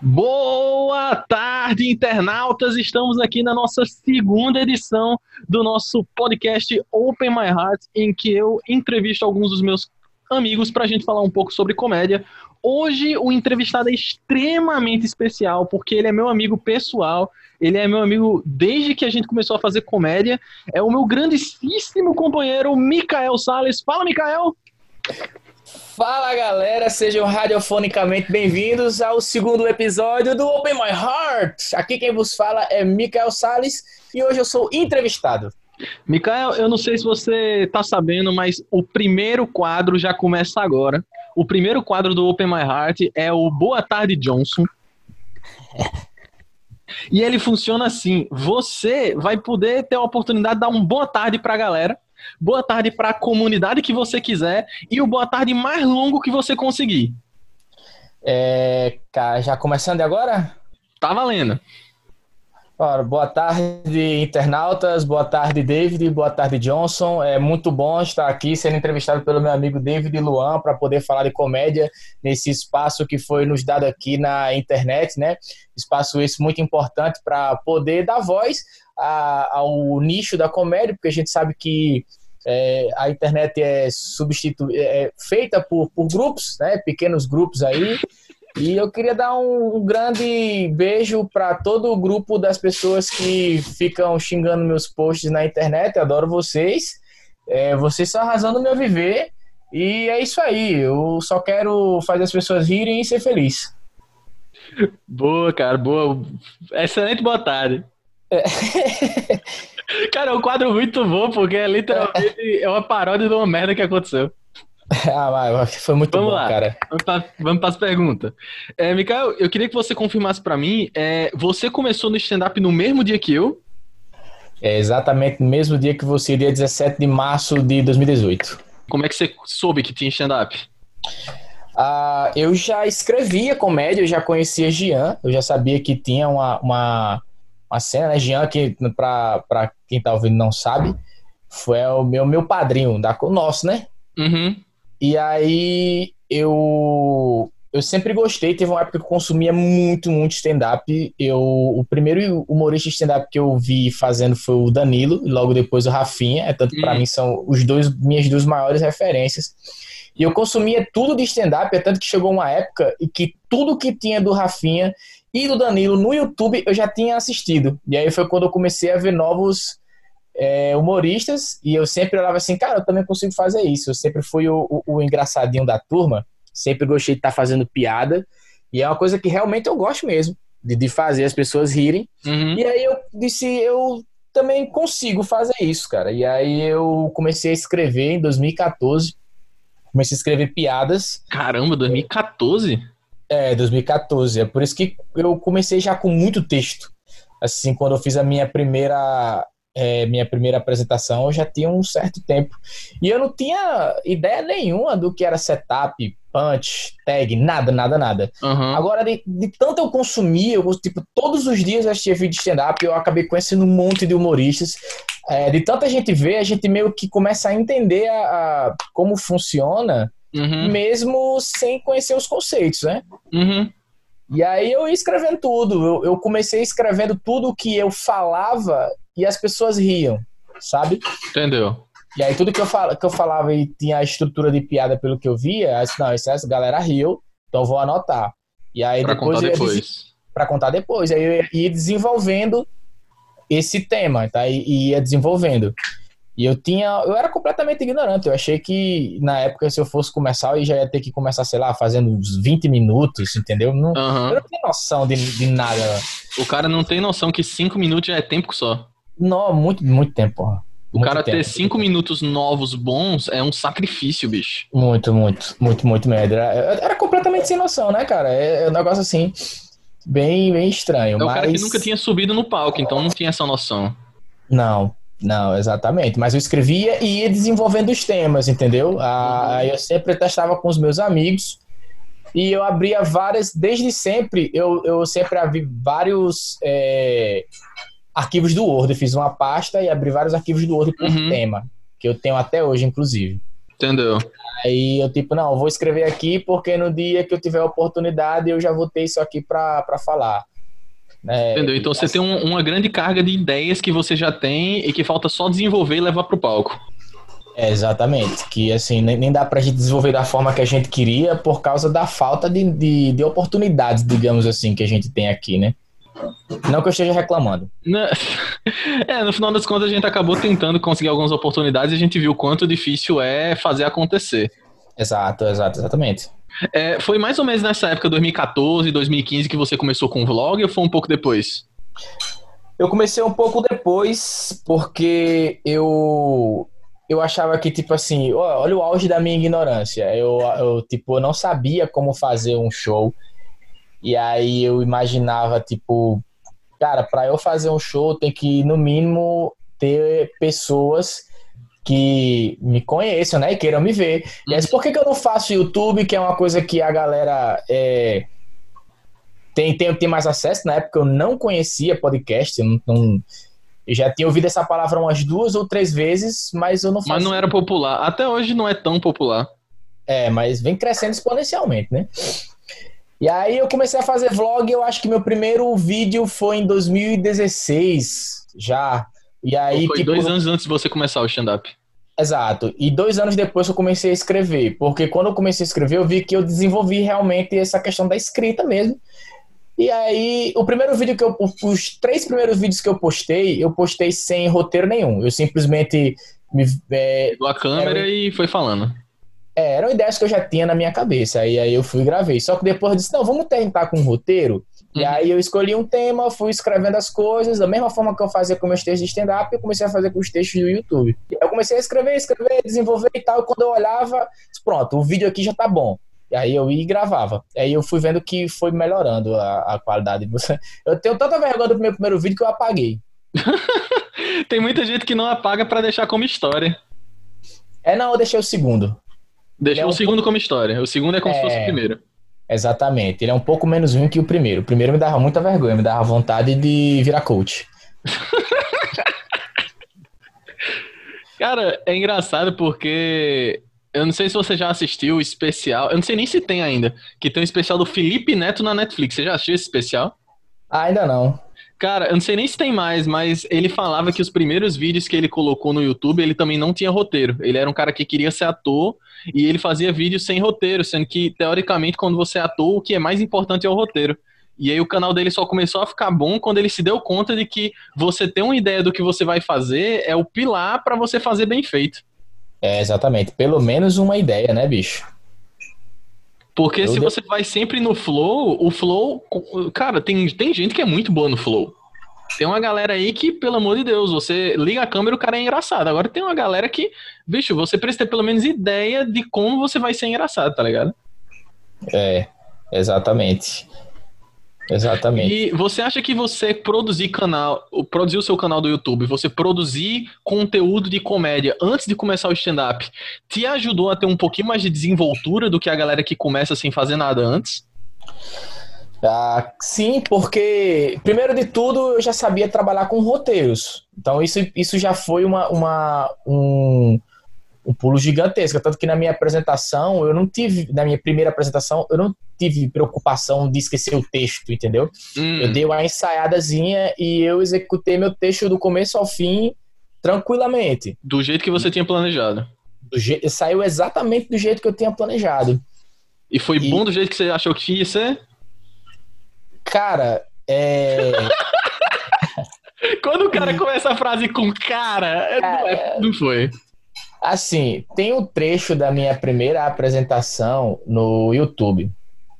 Boa tarde, internautas! Estamos aqui na nossa segunda edição do nosso podcast Open My Heart, em que eu entrevisto alguns dos meus amigos para a gente falar um pouco sobre comédia. Hoje o entrevistado é extremamente especial, porque ele é meu amigo pessoal, ele é meu amigo desde que a gente começou a fazer comédia. É o meu grandíssimo companheiro, Mikael Sales. Fala, Mikael! Fala galera, sejam radiofonicamente bem-vindos ao segundo episódio do Open My Heart. Aqui quem vos fala é Mikael Sales e hoje eu sou entrevistado. Mikael, eu não sei se você tá sabendo, mas o primeiro quadro já começa agora. O primeiro quadro do Open My Heart é o Boa Tarde Johnson. E ele funciona assim: você vai poder ter a oportunidade de dar um boa tarde pra galera boa tarde para a comunidade que você quiser e o boa tarde mais longo que você conseguir. É, já começando agora? Tá valendo. Ora, boa tarde, internautas. Boa tarde, David. Boa tarde, Johnson. É muito bom estar aqui sendo entrevistado pelo meu amigo David Luan para poder falar de comédia nesse espaço que foi nos dado aqui na internet, né? Espaço esse muito importante para poder dar voz a, ao nicho da comédia, porque a gente sabe que é, a internet é, substitu é, é feita por, por grupos, né? Pequenos grupos aí. E eu queria dar um, grande beijo para todo o grupo das pessoas que ficam xingando meus posts na internet. Eu adoro vocês. É, vocês estão arrasando meu viver. E é isso aí. Eu só quero fazer as pessoas rirem e ser feliz. Boa, cara, boa. Excelente boa tarde. É. Cara, é um quadro muito bom, porque é literalmente é uma paródia de uma merda que aconteceu. Ah, foi muito vamos bom, lá. cara. Vamos para vamos as perguntas. É, Mikael, eu queria que você confirmasse para mim, é, você começou no stand-up no mesmo dia que eu? É exatamente no mesmo dia que você, dia 17 de março de 2018. Como é que você soube que tinha stand-up? Ah, eu já escrevia comédia, eu já conhecia Gian, eu já sabia que tinha uma, uma uma cena, né? Jean, que pra, pra quem tá ouvindo não sabe, foi o meu, meu padrinho, da, o nosso, né? Uhum. E aí eu eu sempre gostei, teve uma época que eu consumia muito, muito stand-up. Eu, o primeiro humorista stand-up que eu vi fazendo foi o Danilo, e logo depois o Rafinha. É tanto que para uhum. mim são os dois minhas duas maiores referências. E eu consumia tudo de stand-up, é tanto que chegou uma época e que tudo que tinha do Rafinha e do Danilo no YouTube eu já tinha assistido. E aí foi quando eu comecei a ver novos é, humoristas e eu sempre olhava assim, cara, eu também consigo fazer isso. Eu sempre fui o, o, o engraçadinho da turma, sempre gostei de estar tá fazendo piada e é uma coisa que realmente eu gosto mesmo, de, de fazer as pessoas rirem. Uhum. E aí eu disse, eu também consigo fazer isso, cara. E aí eu comecei a escrever em 2014. Comecei a escrever piadas. Caramba, 2014? É, 2014. É por isso que eu comecei já com muito texto. Assim, quando eu fiz a minha primeira é, minha primeira apresentação, eu já tinha um certo tempo. E eu não tinha ideia nenhuma do que era setup, punch, tag, nada, nada, nada. Uhum. Agora, de, de, tanto eu consumir, eu, tipo, todos os dias eu assistia vídeo de stand-up, eu acabei conhecendo um monte de humoristas. É, de tanta gente ver, a gente meio que começa a entender a, a como funciona uhum. mesmo sem conhecer os conceitos, né? Uhum. E aí eu ia escrevendo tudo. Eu, eu comecei escrevendo tudo que eu falava e as pessoas riam, sabe? Entendeu? E aí tudo que eu, fal, que eu falava e tinha a estrutura de piada pelo que eu via, disse, não, isso, essa galera riu, então eu vou anotar. E aí pra depois contar depois. Des... Pra contar depois. Aí eu ia desenvolvendo esse tema, tá? E ia desenvolvendo. E eu tinha. Eu era completamente ignorante. Eu achei que na época, se eu fosse começar, eu já ia ter que começar, sei lá, fazendo uns 20 minutos, entendeu? Não, uhum. Eu não tinha noção de, de nada. O cara não tem noção que 5 minutos já é tempo só. Não, muito, muito tempo, porra. O muito cara tempo, ter 5 minutos novos bons é um sacrifício, bicho. Muito, muito, muito, muito merda. Era, era completamente sem noção, né, cara? É, é um negócio assim, bem, bem estranho. É mas... o cara que nunca tinha subido no palco, então não tinha essa noção. Não, não, exatamente. Mas eu escrevia e ia desenvolvendo os temas, entendeu? Ah, eu sempre testava com os meus amigos e eu abria várias, desde sempre, eu, eu sempre abri vários é, arquivos do Word. Eu fiz uma pasta e abri vários arquivos do Word por uhum. tema, que eu tenho até hoje, inclusive. Entendeu? Aí eu, tipo, não, vou escrever aqui porque no dia que eu tiver oportunidade eu já vou ter isso aqui pra falar. É, Entendeu? Então você assim, tem um, uma grande carga de ideias que você já tem e que falta só desenvolver e levar pro palco. É, exatamente. Que assim, nem, nem dá pra gente desenvolver da forma que a gente queria por causa da falta de, de, de oportunidades, digamos assim, que a gente tem aqui, né? Não que eu esteja reclamando. É, no final das contas a gente acabou tentando conseguir algumas oportunidades e a gente viu quanto difícil é fazer acontecer. Exato, exato, exatamente. É, foi mais ou menos nessa época, 2014, 2015, que você começou com o vlog ou foi um pouco depois? Eu comecei um pouco depois, porque eu eu achava que, tipo assim, olha o auge da minha ignorância. Eu, eu, tipo, eu não sabia como fazer um show. E aí eu imaginava, tipo, cara, para eu fazer um show tem que, no mínimo, ter pessoas que me conheçam, né? E queiram me ver. E aí, por que, que eu não faço YouTube, que é uma coisa que a galera é, tem, tem, tem mais acesso? Na época eu não conhecia podcast, eu não, eu já tinha ouvido essa palavra umas duas ou três vezes, mas eu não fazia. Mas não era popular. Até hoje não é tão popular. É, mas vem crescendo exponencialmente, né? E aí eu comecei a fazer vlog, eu acho que meu primeiro vídeo foi em 2016, já. E aí, foi tipo, dois anos antes de você começar o stand-up. Exato. E dois anos depois eu comecei a escrever. Porque quando eu comecei a escrever, eu vi que eu desenvolvi realmente essa questão da escrita mesmo. E aí, o primeiro vídeo que eu. Os três primeiros vídeos que eu postei, eu postei sem roteiro nenhum. Eu simplesmente. Me, é, Pegou a câmera era, e foi falando. É, eram ideias que eu já tinha na minha cabeça. E aí eu fui e gravei. Só que depois eu disse: não, vamos tentar com um roteiro. Uhum. E aí eu escolhi um tema, fui escrevendo as coisas, da mesma forma que eu fazia com meus textos de stand-up, eu comecei a fazer com os textos do YouTube. Eu comecei a escrever, escrever, desenvolver e tal. E quando eu olhava, pronto, o vídeo aqui já tá bom. E aí eu ia e gravava. Aí eu fui vendo que foi melhorando a, a qualidade. Eu tenho tanta vergonha do meu primeiro vídeo que eu apaguei. Tem muita gente que não apaga para deixar como história. É, não, eu deixei o segundo. Deixou é um o segundo como história. O segundo é como é... se fosse o é, primeiro. Exatamente. Ele é um pouco menos ruim que o primeiro. O primeiro me dava muita vergonha, me dava vontade de virar coach. Cara, é engraçado porque eu não sei se você já assistiu o especial. Eu não sei nem se tem ainda. Que tem um especial do Felipe Neto na Netflix. Você já assistiu esse especial? ainda não. Cara, eu não sei nem se tem mais, mas ele falava que os primeiros vídeos que ele colocou no YouTube, ele também não tinha roteiro. Ele era um cara que queria ser ator e ele fazia vídeos sem roteiro, sendo que, teoricamente, quando você ator, o que é mais importante é o roteiro. E aí o canal dele só começou a ficar bom quando ele se deu conta de que você ter uma ideia do que você vai fazer é o pilar para você fazer bem feito. É, exatamente. Pelo menos uma ideia, né, bicho? Porque Eu se você vai sempre no flow, o flow. Cara, tem, tem gente que é muito boa no flow. Tem uma galera aí que, pelo amor de Deus, você liga a câmera e o cara é engraçado. Agora tem uma galera que, bicho, você precisa ter pelo menos ideia de como você vai ser engraçado, tá ligado? É, exatamente. Exatamente. E você acha que você produzir canal, produzir o seu canal do YouTube, você produzir conteúdo de comédia antes de começar o stand-up, te ajudou a ter um pouquinho mais de desenvoltura do que a galera que começa sem fazer nada antes? Ah, sim, porque primeiro de tudo eu já sabia trabalhar com roteiros. Então isso, isso já foi uma, uma um, um pulo gigantesco. Tanto que na minha apresentação, eu não tive, na minha primeira apresentação, eu não tive preocupação de esquecer o texto, entendeu? Hum. Eu dei uma ensaiadazinha e eu executei meu texto do começo ao fim tranquilamente. Do jeito que você tinha planejado. Je... Saiu exatamente do jeito que eu tinha planejado. E foi e... bom do jeito que você achou que ia ser? Cara, é. Quando o cara começa a frase com cara, é... não foi. Assim, tem um trecho da minha primeira apresentação no YouTube.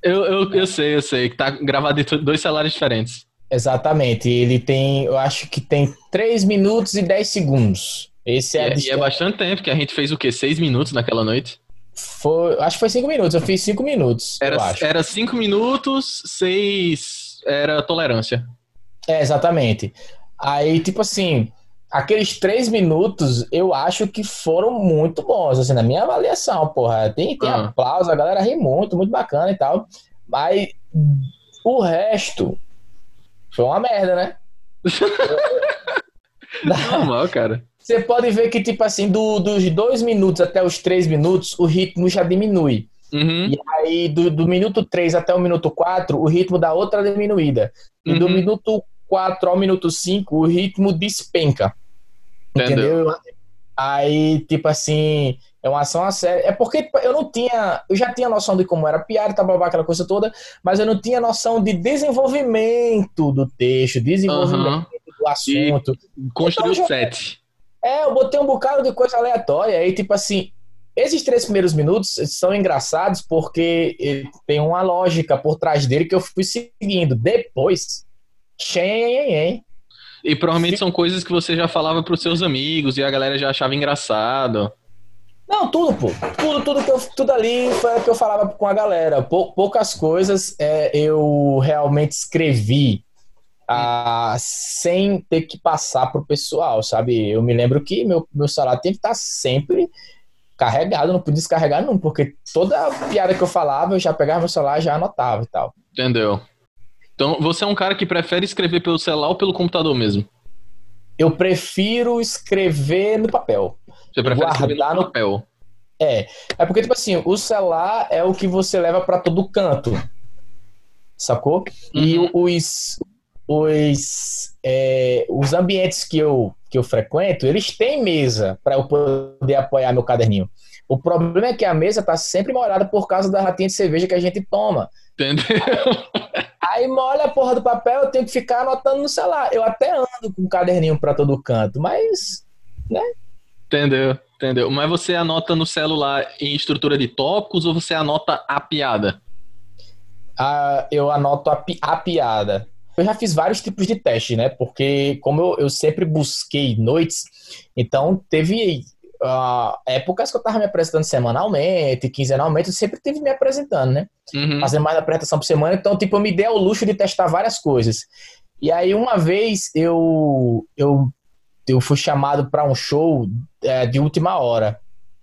Eu, eu, eu sei, eu sei, que tá gravado em dois celulares diferentes. Exatamente. Ele tem, eu acho que tem 3 minutos e 10 segundos. Esse é, e é, é bastante tempo, que a gente fez o quê? 6 minutos naquela noite? Foi, acho que foi 5 minutos, eu fiz 5 minutos. Era 5 minutos, 6 era tolerância. É, exatamente. Aí, tipo assim, aqueles três minutos eu acho que foram muito bons, assim, na minha avaliação, porra. Tem, tem ah. aplauso, a galera ri muito, muito bacana e tal. Mas o resto foi uma merda, né? Normal, cara. Você pode ver que, tipo assim, do, dos dois minutos até os três minutos, o ritmo já diminui. Uhum. E aí, do, do minuto 3 até o minuto 4, o ritmo dá outra diminuída. E do Uhum. minuto 4 ao minuto 5, o ritmo despenca. Entendeu? Entendeu? Aí, tipo assim, é uma ação a sério. É porque tipo, eu não tinha. Eu já tinha noção de como era piada, tá, babá, aquela coisa toda, mas eu não tinha noção de desenvolvimento do texto, desenvolvimento Aham. do assunto. Construiu Então, já- sete. É, eu botei um bocado de coisa aleatória. Aí, tipo assim, esses três primeiros minutos são engraçados porque tem uma lógica por trás dele que eu fui seguindo. Depois, hein? E provavelmente são coisas que você já falava pros seus amigos e a galera já achava engraçado. Não, tudo, pô. Tudo, tudo, que eu, tudo ali foi o que eu falava com a galera. Pou- poucas coisas é, eu realmente escrevi ah, sem ter que passar pro pessoal, sabe? Eu me lembro que meu, meu salário tem que estar sempre carregado, não podia descarregar não, porque toda piada que eu falava, eu já pegava meu celular e já anotava e tal. Entendeu? Então, você é um cara que prefere escrever pelo celular ou pelo computador mesmo? Eu prefiro escrever no papel. Você prefere escrever Guardar no no- papel? É, é porque, tipo assim, o celular é o que você leva pra todo canto. Sacou? E Uhum. os, os, é, os ambientes que eu, que eu frequento, eles têm mesa para eu poder apoiar meu caderninho. O problema é que a mesa tá sempre molhada por causa da latinha de cerveja que a gente toma. Entendeu? Aí molha a porra do papel, eu tenho que ficar anotando no celular. Eu até ando com um caderninho pra todo canto, mas Entendeu? Entendeu? Mas você anota no celular em estrutura de tópicos ou você anota a piada? ah, eu anoto a, pi- a piada. Eu já fiz vários tipos de teste, né? Porque como eu, eu sempre busquei noites, então teve ah, épocas que eu tava me apresentando semanalmente, quinzenalmente, eu sempre tive me apresentando, né? Uhum. Fazendo mais apresentação por semana, então tipo, eu me dei ao luxo de testar várias coisas. E aí uma vez eu eu, eu fui chamado para um show é, de última hora.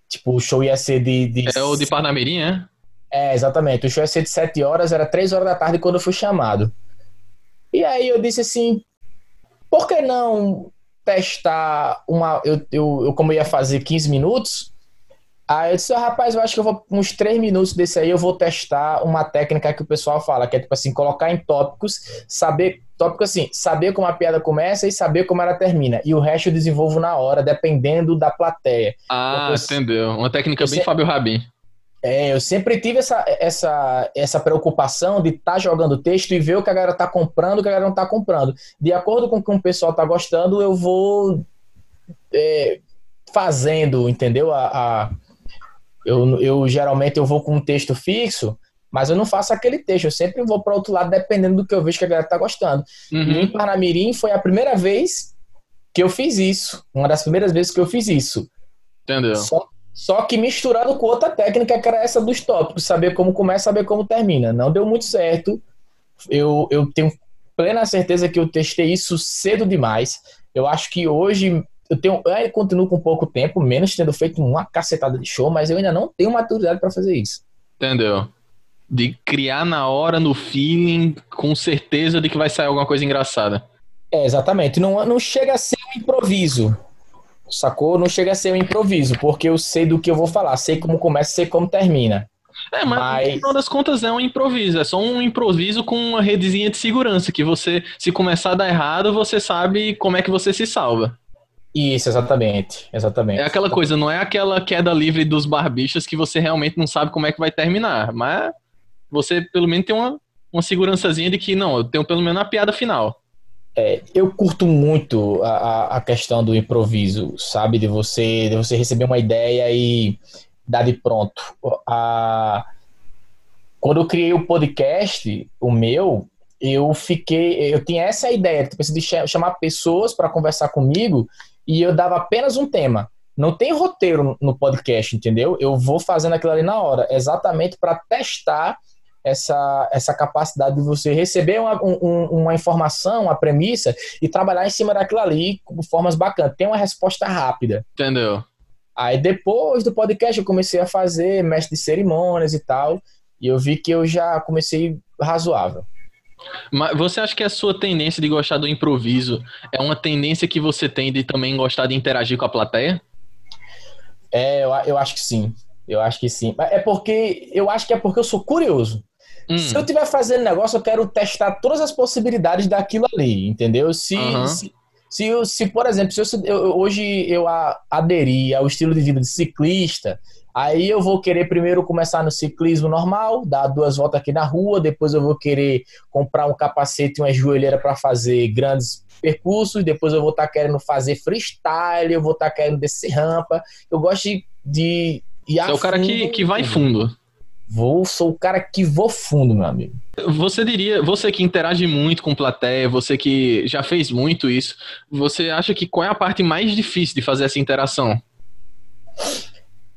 Tipo, o show ia ser de, de É o de Parnamirim, é? é, exatamente. O show ia ser de 7 horas, era 3 horas da tarde quando eu fui chamado. E aí eu disse assim, por que não testar uma... Eu, eu, eu como ia fazer 15 minutos, aí eu disse, "Ah, rapaz, eu acho que eu vou, uns 3 minutos desse aí, eu vou testar uma técnica que o pessoal fala, que é tipo assim, colocar em tópicos, saber... Tópico assim, saber como a piada começa e saber como ela termina. E o resto eu desenvolvo na hora, dependendo da plateia. Ah, Eu- entendeu. Uma técnica bem Você- Fábio Rabin. É, eu sempre tive essa, essa, essa preocupação de estar jogando texto e ver o que a galera tá comprando e o que a galera não tá comprando. De acordo com o que o pessoal tá gostando, eu vou é, fazendo, entendeu? A, a- eu, eu geralmente eu vou com um texto fixo, mas eu não faço aquele texto, eu sempre vou para outro lado dependendo do que eu vejo que a galera tá gostando. E em Uhum. Parnamirim foi a primeira vez que eu fiz isso, uma das primeiras vezes que eu fiz isso. Entendeu? Só, só que misturando com outra técnica que era essa dos tópicos, saber como começa, saber como termina. Não deu muito certo. Eu, eu tenho plena certeza que eu testei isso cedo demais. Eu acho que hoje eu tenho, eu ainda continuo com pouco tempo, menos tendo feito uma cacetada de show, mas eu ainda não tenho maturidade para fazer isso. Entendeu? De criar na hora, no feeling, com certeza de que vai sair alguma coisa engraçada. É, exatamente. Não, não chega a ser um improviso. Sacou? Não chega a ser um improviso, porque eu sei do que eu vou falar, sei como começa, sei como termina. É, mas, Mas- no final das contas é um improviso. É só um improviso com uma redezinha de segurança. Que você, se começar a dar errado, você sabe como é que você se salva. Isso, exatamente. Exatamente. É aquela coisa, não é aquela queda livre dos barbichas que você realmente não sabe como é que vai terminar. Mas você pelo menos tem uma, uma segurançazinha de que, não, eu tenho pelo menos a piada final. Eu curto muito a, a- questão do improviso, sabe? De você, de você receber uma ideia e dar de pronto. A- Quando eu criei o podcast, o meu, eu fiquei. Eu tinha essa ideia, tipo, assim, de cha- chamar pessoas para conversar comigo e eu dava apenas um tema. Não tem roteiro no podcast, entendeu? Eu vou fazendo aquilo ali na hora, exatamente para testar essa, essa capacidade de você receber uma, um- um- uma informação, uma premissa e trabalhar em cima daquilo ali de formas bacanas. Tem uma resposta rápida. Entendeu? Aí depois do podcast eu comecei a fazer mestre de cerimônias e tal, e eu vi que eu já comecei razoável. Mas você acha que a sua tendência de gostar do improviso é uma tendência que você tem de também gostar de interagir com a plateia? É, eu, eu acho que sim. Eu acho que sim. É porque eu acho que é porque eu sou curioso. Hum. Se eu estiver fazendo negócio, eu quero testar todas as possibilidades daquilo ali, entendeu? Se, uhum. se, se, se, por exemplo, se eu, eu, hoje eu aderi ao estilo de vida de ciclista, Aí eu vou querer primeiro começar no ciclismo normal, dar duas voltas aqui na rua, depois eu vou querer comprar um capacete e uma joelheira para fazer grandes percursos, depois eu vou estar tá querendo fazer freestyle, eu vou estar tá querendo descer rampa. Eu gosto de, de é o cara que, que vai fundo. Vou, sou o cara que vou fundo, meu amigo. Você diria, você que interage muito com plateia, você que já fez muito isso, você acha que qual é a parte mais difícil de fazer essa interação?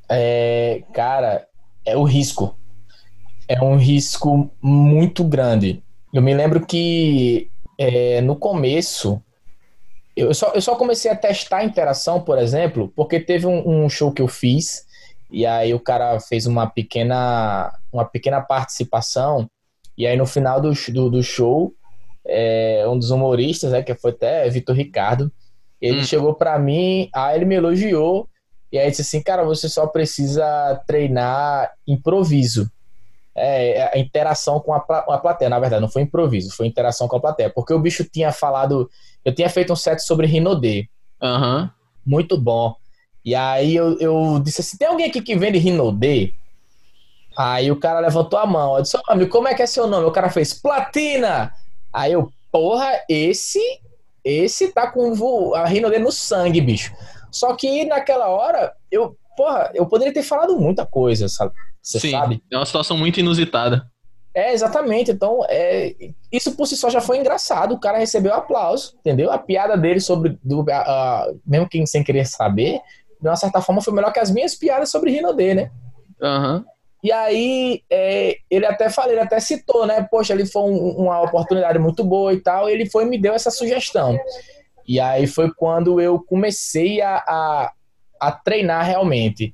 é, cara, é o risco. É um risco muito grande. Eu me lembro que é, no começo, eu só, eu só comecei a testar a interação, por exemplo, porque teve um, um, show que eu fiz, e aí o cara fez uma pequena, uma pequena participação, e aí no final do, do, do show, é, um dos humoristas, né, que foi até Vitor Ricardo, ele hum. chegou para mim, aí ele me elogiou, e aí disse assim, cara, você só precisa treinar improviso. É, é, a interação com a, a plateia, na verdade, não foi improviso, foi interação com a plateia. Porque o bicho tinha falado. Eu tinha feito um set sobre Rinodê. Uhum. Muito bom. E aí eu, eu disse assim: tem alguém aqui que vende Rinodê? Aí o cara levantou a mão. Eu disse: amigo, como é que é seu nome? O cara fez Platina! Aí eu, porra, esse. Esse tá com a Rinodê no sangue, bicho. Só que naquela hora, eu, porra, eu poderia ter falado muita coisa, sabe? Você Sim, sabe? É uma situação muito inusitada. É, exatamente. Então, é, isso por si só já foi engraçado. O cara recebeu aplauso, entendeu? A piada dele sobre. Do, mesmo quem sem querer saber, de uma certa forma foi melhor que as minhas piadas sobre Rinodê, né? Aham. Uhum. E aí, é, ele até falou, ele até citou, né? Poxa, ali foi um, uma oportunidade muito boa e tal. E ele foi me deu essa sugestão. E aí foi quando eu comecei a, a, a treinar realmente.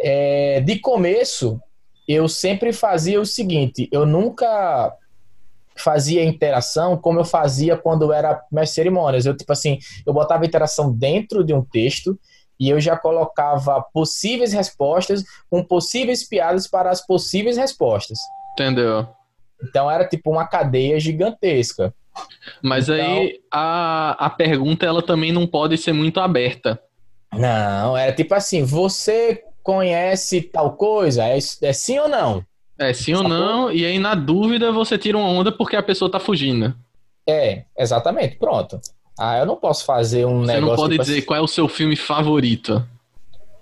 É, de começo, eu sempre fazia o seguinte: eu nunca fazia interação como eu fazia quando era mestre cerimônias. Eu, tipo assim, eu botava interação dentro de um texto e eu já colocava possíveis respostas com possíveis piadas para as possíveis respostas. Entendeu? Então era tipo uma cadeia gigantesca. Mas então, aí a, a pergunta ela também não pode ser muito aberta. Não, era tipo assim: você conhece tal coisa? É, é sim ou não? É sim ou não, e aí na dúvida você tira uma onda porque a pessoa tá fugindo. É, exatamente, pronto. Ah, eu não posso fazer um você negócio. Você não pode tipo dizer assim... qual é o seu filme favorito.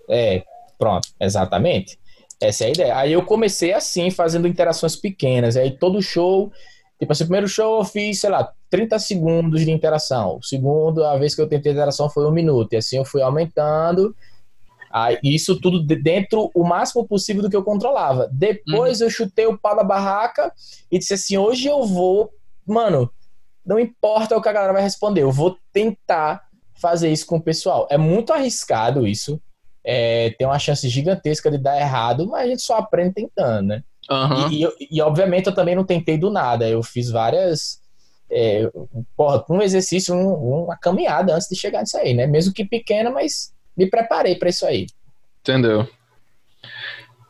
É, pronto, exatamente. Essa é a ideia. Aí eu comecei assim, fazendo interações pequenas. Aí todo show Tipo assim, o primeiro show eu fiz, sei lá, 30 segundos de interação. O segundo, a vez que eu tentei interação foi um minuto. E assim eu fui aumentando. Aí, isso tudo dentro o máximo possível do que eu controlava. Depois uhum. eu chutei o pau da barraca e disse assim: hoje eu vou. Mano, não importa o que a galera vai responder, eu vou tentar fazer isso com o pessoal. É muito arriscado isso. É, tem uma chance gigantesca de dar errado, mas a gente só aprende tentando, né? Uhum. E, e, e, obviamente, eu também não tentei do nada. Eu fiz várias. É, porra, um exercício, um, uma caminhada antes de chegar nisso aí, né? Mesmo que pequena, mas me preparei para isso aí. Entendeu?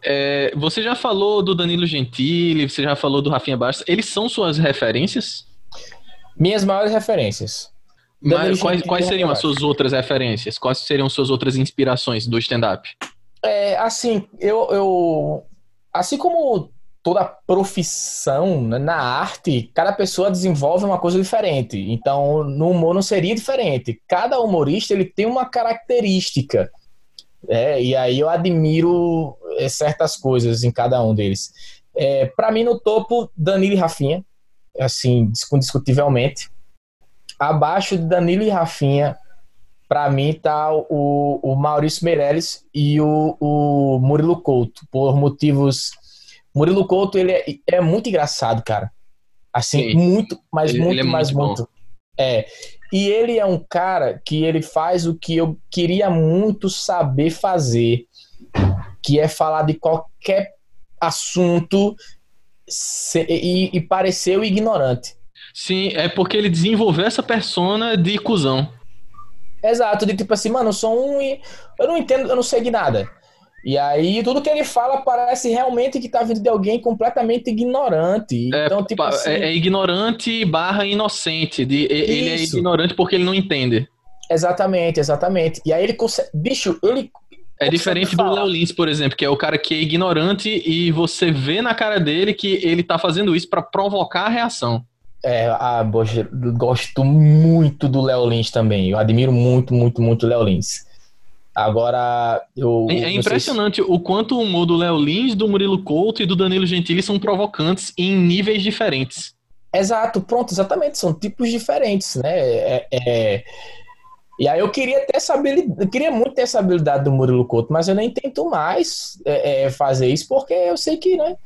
É, você já falou do Danilo Gentili, você já falou do Rafinha Bastos. Eles são suas referências? Minhas maiores referências. Mas, quais, quais seriam as suas outras referências? Quais seriam suas outras inspirações do stand-up? É, assim, eu, eu assim como toda profissão né, na arte, cada pessoa desenvolve uma coisa diferente. Então, no humor não seria diferente. Cada humorista ele tem uma característica. É, e aí eu admiro é, certas coisas em cada um deles. É, para mim, no topo, Danilo e Rafinha, assim, indiscutivelmente. Abaixo de Danilo e Rafinha, para mim tá o, o Maurício Meirelles e o, o Murilo Couto, por motivos. Murilo Couto, ele é, é muito engraçado, cara. Assim, Sim. muito, mas ele, muito, ele é mais muito. muito. É. E ele é um cara que ele faz o que eu queria muito saber fazer, que é falar de qualquer assunto e, e parecer o ignorante. Sim, é porque ele desenvolveu essa persona de cuzão. Exato, de tipo assim, mano, eu sou um eu não entendo, eu não sei de nada. E aí, tudo que ele fala parece realmente que tá vindo de alguém completamente ignorante. É, então, tipo assim... é, é ignorante barra inocente. De, ele é ignorante porque ele não entende. Exatamente, exatamente. E aí ele consegue. Bicho, ele. É diferente do Léo Lins, por exemplo, que é o cara que é ignorante e você vê na cara dele que ele tá fazendo isso para provocar a reação. É, ah, poxa, gosto muito do Léo Lins também. Eu admiro muito, muito, muito o Léo Lins. Agora, eu. É, é impressionante se... o quanto o humor do Léo Lins, do Murilo Couto e do Danilo Gentili são provocantes em níveis diferentes. Exato, pronto, exatamente. São tipos diferentes, né? É, é... E aí eu queria ter essa habilidade, queria muito ter essa habilidade do Murilo Couto, mas eu nem tento mais é, é, fazer isso porque eu sei que, né?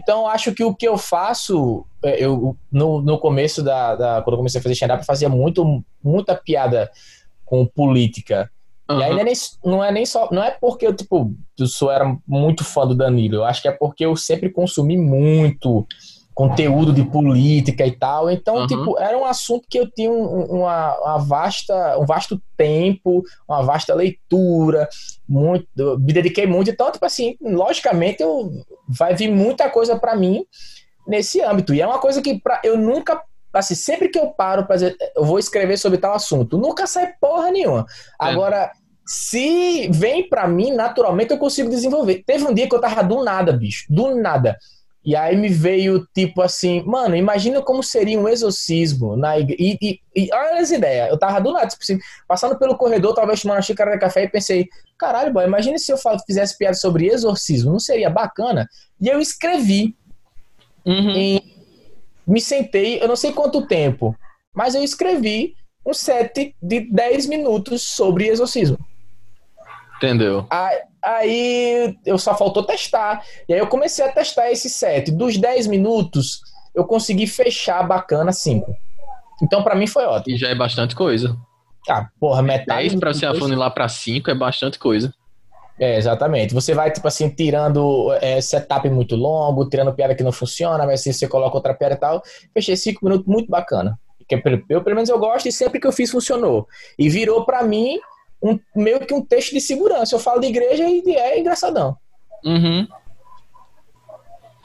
Então acho que o que eu faço, é, eu no, no começo da, da quando eu comecei a fazer stand-up, eu fazia muito muita piada com política Uhum. E aí não é, nem, não é, nem, só. Não é porque eu, tipo, eu sou, era muito fã do Danilo. Eu acho que é porque eu sempre consumi muito conteúdo de política e tal. Então, uhum. tipo, era um assunto que eu tinha uma, uma, vasta, um vasto tempo, uma vasta leitura, muito, me dediquei muito. Então, tipo assim, logicamente, eu, vai vir muita coisa para mim nesse âmbito. E é uma coisa que pra, eu nunca assim, sempre que eu paro para dizer, eu vou escrever sobre tal assunto, nunca sai porra nenhuma. É. Agora, se vem para mim, naturalmente eu consigo desenvolver. Teve um dia que eu tava do nada, bicho, do nada. E aí me veio tipo assim, mano, imagina como seria um exorcismo na igreja. E, e, e, olha as ideias, eu tava do nada, tipo assim, passando pelo corredor, talvez tomando uma xícara de café e pensei, caralho, boy, imagina se eu fizesse piada sobre exorcismo, não seria bacana? E eu escrevi uhum. em me sentei, eu não sei quanto tempo, mas eu escrevi um set de 10 minutos sobre exorcismo. Entendeu? Aí, aí eu só faltou testar. E aí eu comecei a testar esse set. Dos 10 minutos, eu consegui fechar bacana 5. Então, para mim, foi ótimo. E já é bastante coisa. Ah, porra, metade. 10 pra se afunilar pra 5 é bastante coisa. É, exatamente. Você vai, tipo assim, tirando é, setup muito longo, tirando piada que não funciona, mas se você coloca outra piada e tal. Fechei cinco minutos muito bacana. Que eu, pelo menos, eu gosto e sempre que eu fiz funcionou. E virou para mim um, meio que um texto de segurança. Eu falo de igreja e é engraçadão. Uhum.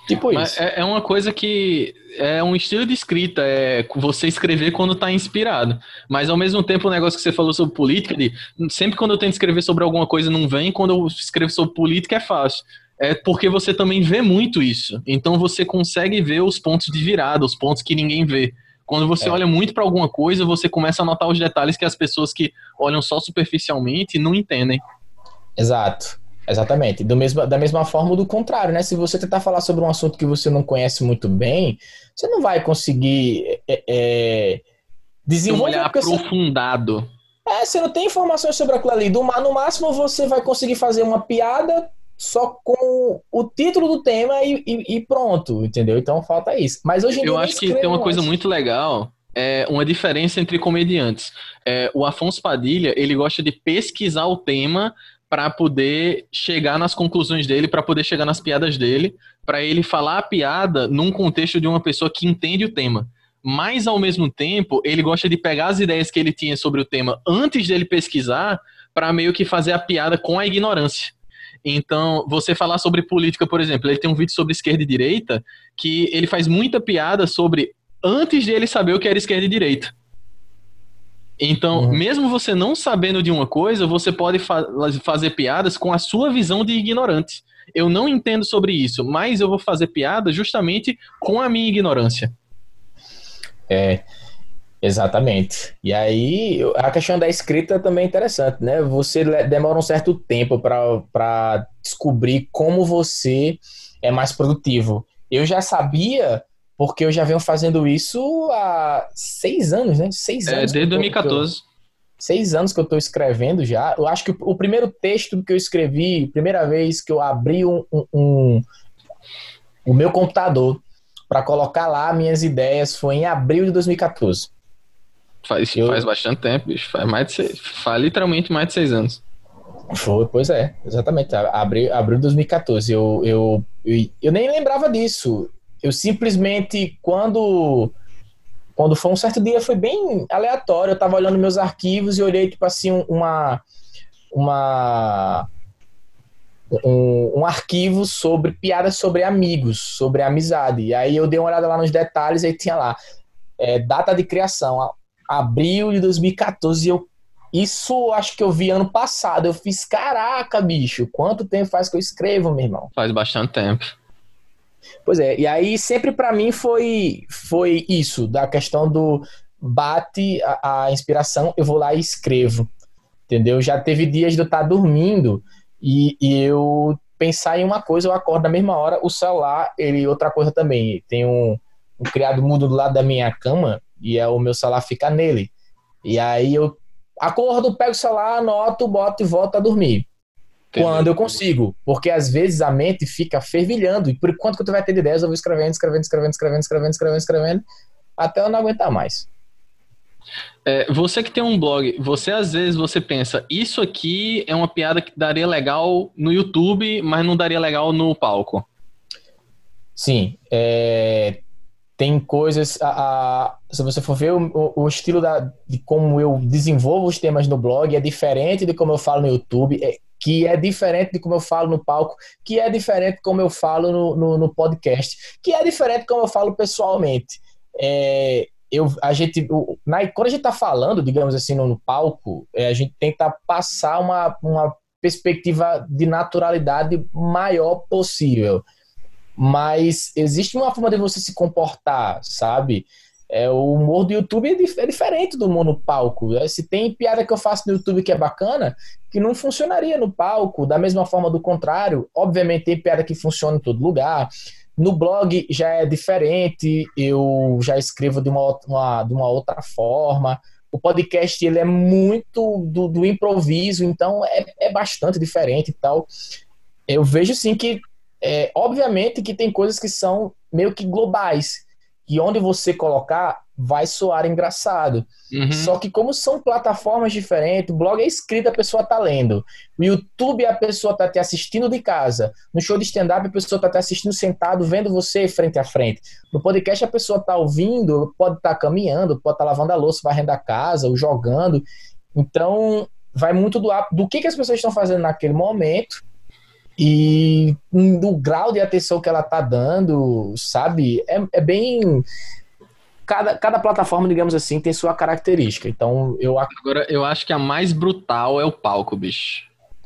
Tipo Mas isso. É, é uma coisa que é um estilo de escrita, é você escrever quando está inspirado. Mas ao mesmo tempo, o negócio que você falou sobre política, de, sempre quando eu tento escrever sobre alguma coisa não vem, quando eu escrevo sobre política é fácil. É porque você também vê muito isso. Então você consegue ver os pontos de virada, os pontos que ninguém vê. Quando você é. olha muito para alguma coisa, você começa a notar os detalhes que as pessoas que olham só superficialmente não entendem. Exato. Exatamente. Do mesmo, da mesma forma, do contrário, né? Se você tentar falar sobre um assunto que você não conhece muito bem, você não vai conseguir é, é, desenvolver. Um olhar aprofundado. Você... É, você não tem informações sobre aquilo ali. Do, no máximo, você vai conseguir fazer uma piada só com o título do tema e, e, e pronto, entendeu? Então falta isso. Mas hoje em Eu acho que tem uma coisa muito legal é uma diferença entre comediantes. É, o Afonso Padilha, ele gosta de pesquisar o tema para poder chegar nas conclusões dele, para poder chegar nas piadas dele, para ele falar a piada num contexto de uma pessoa que entende o tema. Mas ao mesmo tempo, ele gosta de pegar as ideias que ele tinha sobre o tema antes dele pesquisar, para meio que fazer a piada com a ignorância. Então, você falar sobre política, por exemplo, ele tem um vídeo sobre esquerda e direita que ele faz muita piada sobre antes de ele saber o que era esquerda e direita. Então, uhum. mesmo você não sabendo de uma coisa, você pode fa fazer piadas com a sua visão de ignorante. Eu não entendo sobre isso, mas eu vou fazer piada justamente com a minha ignorância. É, exatamente. E aí, a questão da escrita também é interessante, né? Você demora um certo tempo para descobrir como você é mais produtivo. Eu já sabia porque eu já venho fazendo isso há seis anos, né? Seis é, anos. É, desde 2014. Eu, seis anos que eu estou escrevendo já. Eu acho que o primeiro texto que eu escrevi, primeira vez que eu abri um, um, um o meu computador para colocar lá minhas ideias foi em abril de 2014. Faz, eu... faz bastante tempo, bicho. Faz, mais de seis, faz literalmente mais de seis anos. Foi, pois é, exatamente. Abril, abril de 2014. Eu, eu, eu, eu nem lembrava disso eu simplesmente, quando quando foi um certo dia, foi bem aleatório. Eu tava olhando meus arquivos e olhei, tipo assim, uma. Uma. Um, um, arquivo sobre piadas sobre amigos, sobre amizade. E aí eu dei uma olhada lá nos detalhes e tinha lá é, data de criação, abril de 2014. E eu, isso acho que eu vi ano passado. Eu fiz, caraca, bicho, quanto tempo faz que eu escrevo, meu irmão? Faz bastante tempo. Pois é, e aí sempre para mim foi, foi isso, da questão do bate a, a, inspiração, eu vou lá e escrevo, entendeu? Já teve dias de eu estar tá dormindo e, e eu pensar em uma coisa, eu acordo na mesma hora, o celular, ele outra coisa também, tem um, um criado mudo do lado da minha cama e é o meu celular fica nele. E aí eu acordo, pego o celular, anoto, boto e volto a dormir. Quando eu consigo. Porque às vezes a mente fica fervilhando. E por enquanto que vai ter de ideias, eu vou escrevendo, escrevendo, escrevendo, escrevendo, escrevendo, escrevendo, escrevendo, até eu não aguentar mais. É, você que tem um blog, você às vezes você pensa, isso aqui é uma piada que daria legal no YouTube, mas não daria legal no palco. Sim. É, tem coisas. A, a, se você for ver o, o, estilo da, de como eu desenvolvo os temas no blog, é diferente de como eu falo no YouTube. É, que é diferente de como eu falo no palco, que é diferente de como eu falo no, no, no podcast, que é diferente de como eu falo pessoalmente. É, eu, a gente, na, quando a gente está falando, digamos assim, no, no palco, é, a gente tenta passar uma, uma perspectiva de naturalidade maior possível. Mas existe uma forma de você se comportar, sabe? É, o humor do YouTube é, é, diferente do humor no palco. É, se tem piada que eu faço no YouTube que é bacana, que não funcionaria no palco, da mesma forma do contrário. Obviamente tem piada que funciona em todo lugar. No blog já é diferente, eu já escrevo de uma, uma de uma outra forma. O podcast ele é muito do, do improviso, então é, é bastante diferente e tal. Eu vejo sim que, é, obviamente, que tem coisas que são meio que globais que onde você colocar vai soar engraçado. Uhum. Só que como são plataformas diferentes, o blog é escrito, a pessoa tá lendo. O YouTube a pessoa tá te assistindo de casa. No show de stand-up a pessoa tá te assistindo sentado, vendo você frente a frente. No podcast a pessoa tá ouvindo, pode estar tá caminhando, pode estar tá lavando a louça, varrendo a casa, ou jogando. Então, vai muito do, do que, que as pessoas estão fazendo naquele momento e do grau de atenção que ela tá dando, sabe? É, é bem. Cada, cada plataforma, digamos assim, tem sua característica. Então, eu. Agora, eu acho que a mais brutal é o palco, bicho.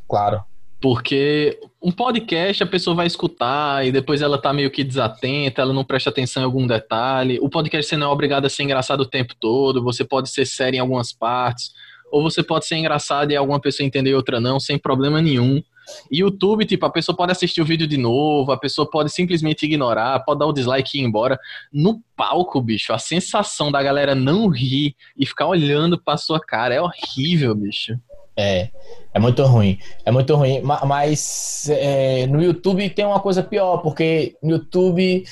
Claro. Porque um podcast a pessoa vai escutar e depois ela tá meio que desatenta, ela não presta atenção em algum detalhe. O podcast você não é obrigado a ser engraçado o tempo todo, você pode ser sério em algumas partes, ou você pode ser engraçado e alguma pessoa entender e outra não, sem problema nenhum. YouTube, tipo, a pessoa pode assistir o vídeo de novo, a pessoa pode simplesmente ignorar, pode dar o dislike e ir embora. No palco, bicho, a sensação da galera não rir e ficar olhando pra sua cara é horrível, bicho. É, é muito ruim. É muito ruim. Mas é, no YouTube tem uma coisa pior, porque no YouTube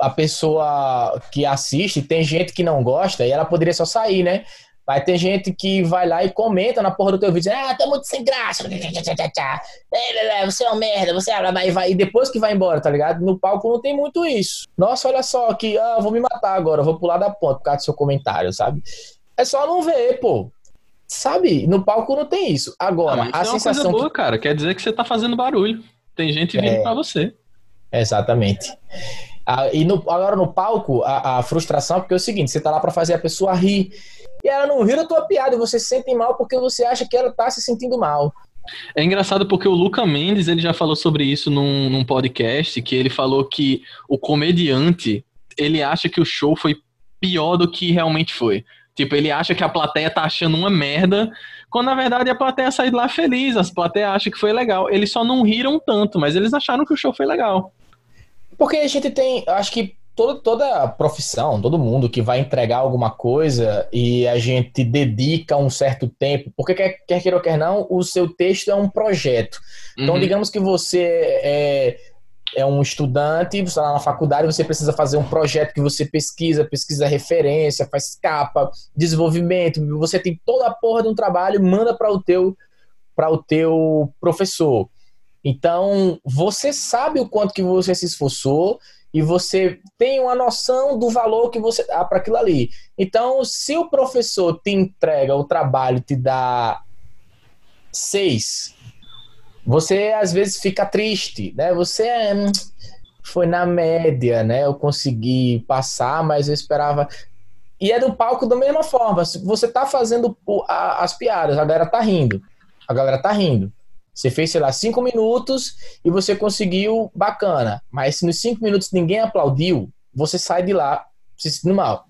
a pessoa que assiste, tem gente que não gosta e ela poderia só sair, né? Vai ter gente que vai lá e comenta na porra do teu vídeo, ah, tá muito sem graça, você é um merda, você é... Vai, vai, e depois que vai embora, tá ligado? No palco não tem muito isso. Nossa, olha só que, ah, vou me matar agora, vou pular da ponta por causa do seu comentário, sabe? É só não ver, pô. Sabe? No palco não tem isso. Agora, ah, a sensação. É uma coisa boa, que... cara. Quer dizer que você tá fazendo barulho. Tem gente vindo é... pra você. Exatamente. Ah, e no, agora no palco, a, a, frustração é porque é o seguinte: você tá lá para fazer a pessoa rir e ela não ri da tua piada e você se sente mal porque você acha que ela tá se sentindo mal. É engraçado porque o Luca Mendes ele já falou sobre isso num, num podcast que ele falou que o comediante ele acha que o show foi pior do que realmente foi. Tipo, ele acha que a plateia tá achando uma merda, quando na verdade a plateia saiu lá feliz, as plateias acham que foi legal. Eles só não riram tanto, mas eles acharam que o show foi legal. Porque a gente tem, acho que toda, toda profissão, todo mundo que vai entregar alguma coisa e a gente dedica um certo tempo, porque quer, quer queira ou quer não, o seu texto é um projeto. Então, uhum. digamos que você é, é um estudante, você está na faculdade, você precisa fazer um projeto que você pesquisa, pesquisa referência, faz capa, desenvolvimento, você tem toda a porra de um trabalho, manda para o teu para o teu professor. Então, você sabe o quanto que você se esforçou e você tem uma noção do valor que você dá para aquilo ali. Então, se o professor te entrega o trabalho, te dá seis, você às vezes fica triste, né? Você é, hum, foi na média, né? Eu consegui passar, mas eu esperava. E é do palco da mesma forma. Você tá fazendo as piadas, a galera tá rindo. A galera tá rindo. Você fez, sei lá, cinco minutos e você conseguiu bacana. Mas se nos cinco minutos ninguém aplaudiu, você sai de lá se sentindo mal.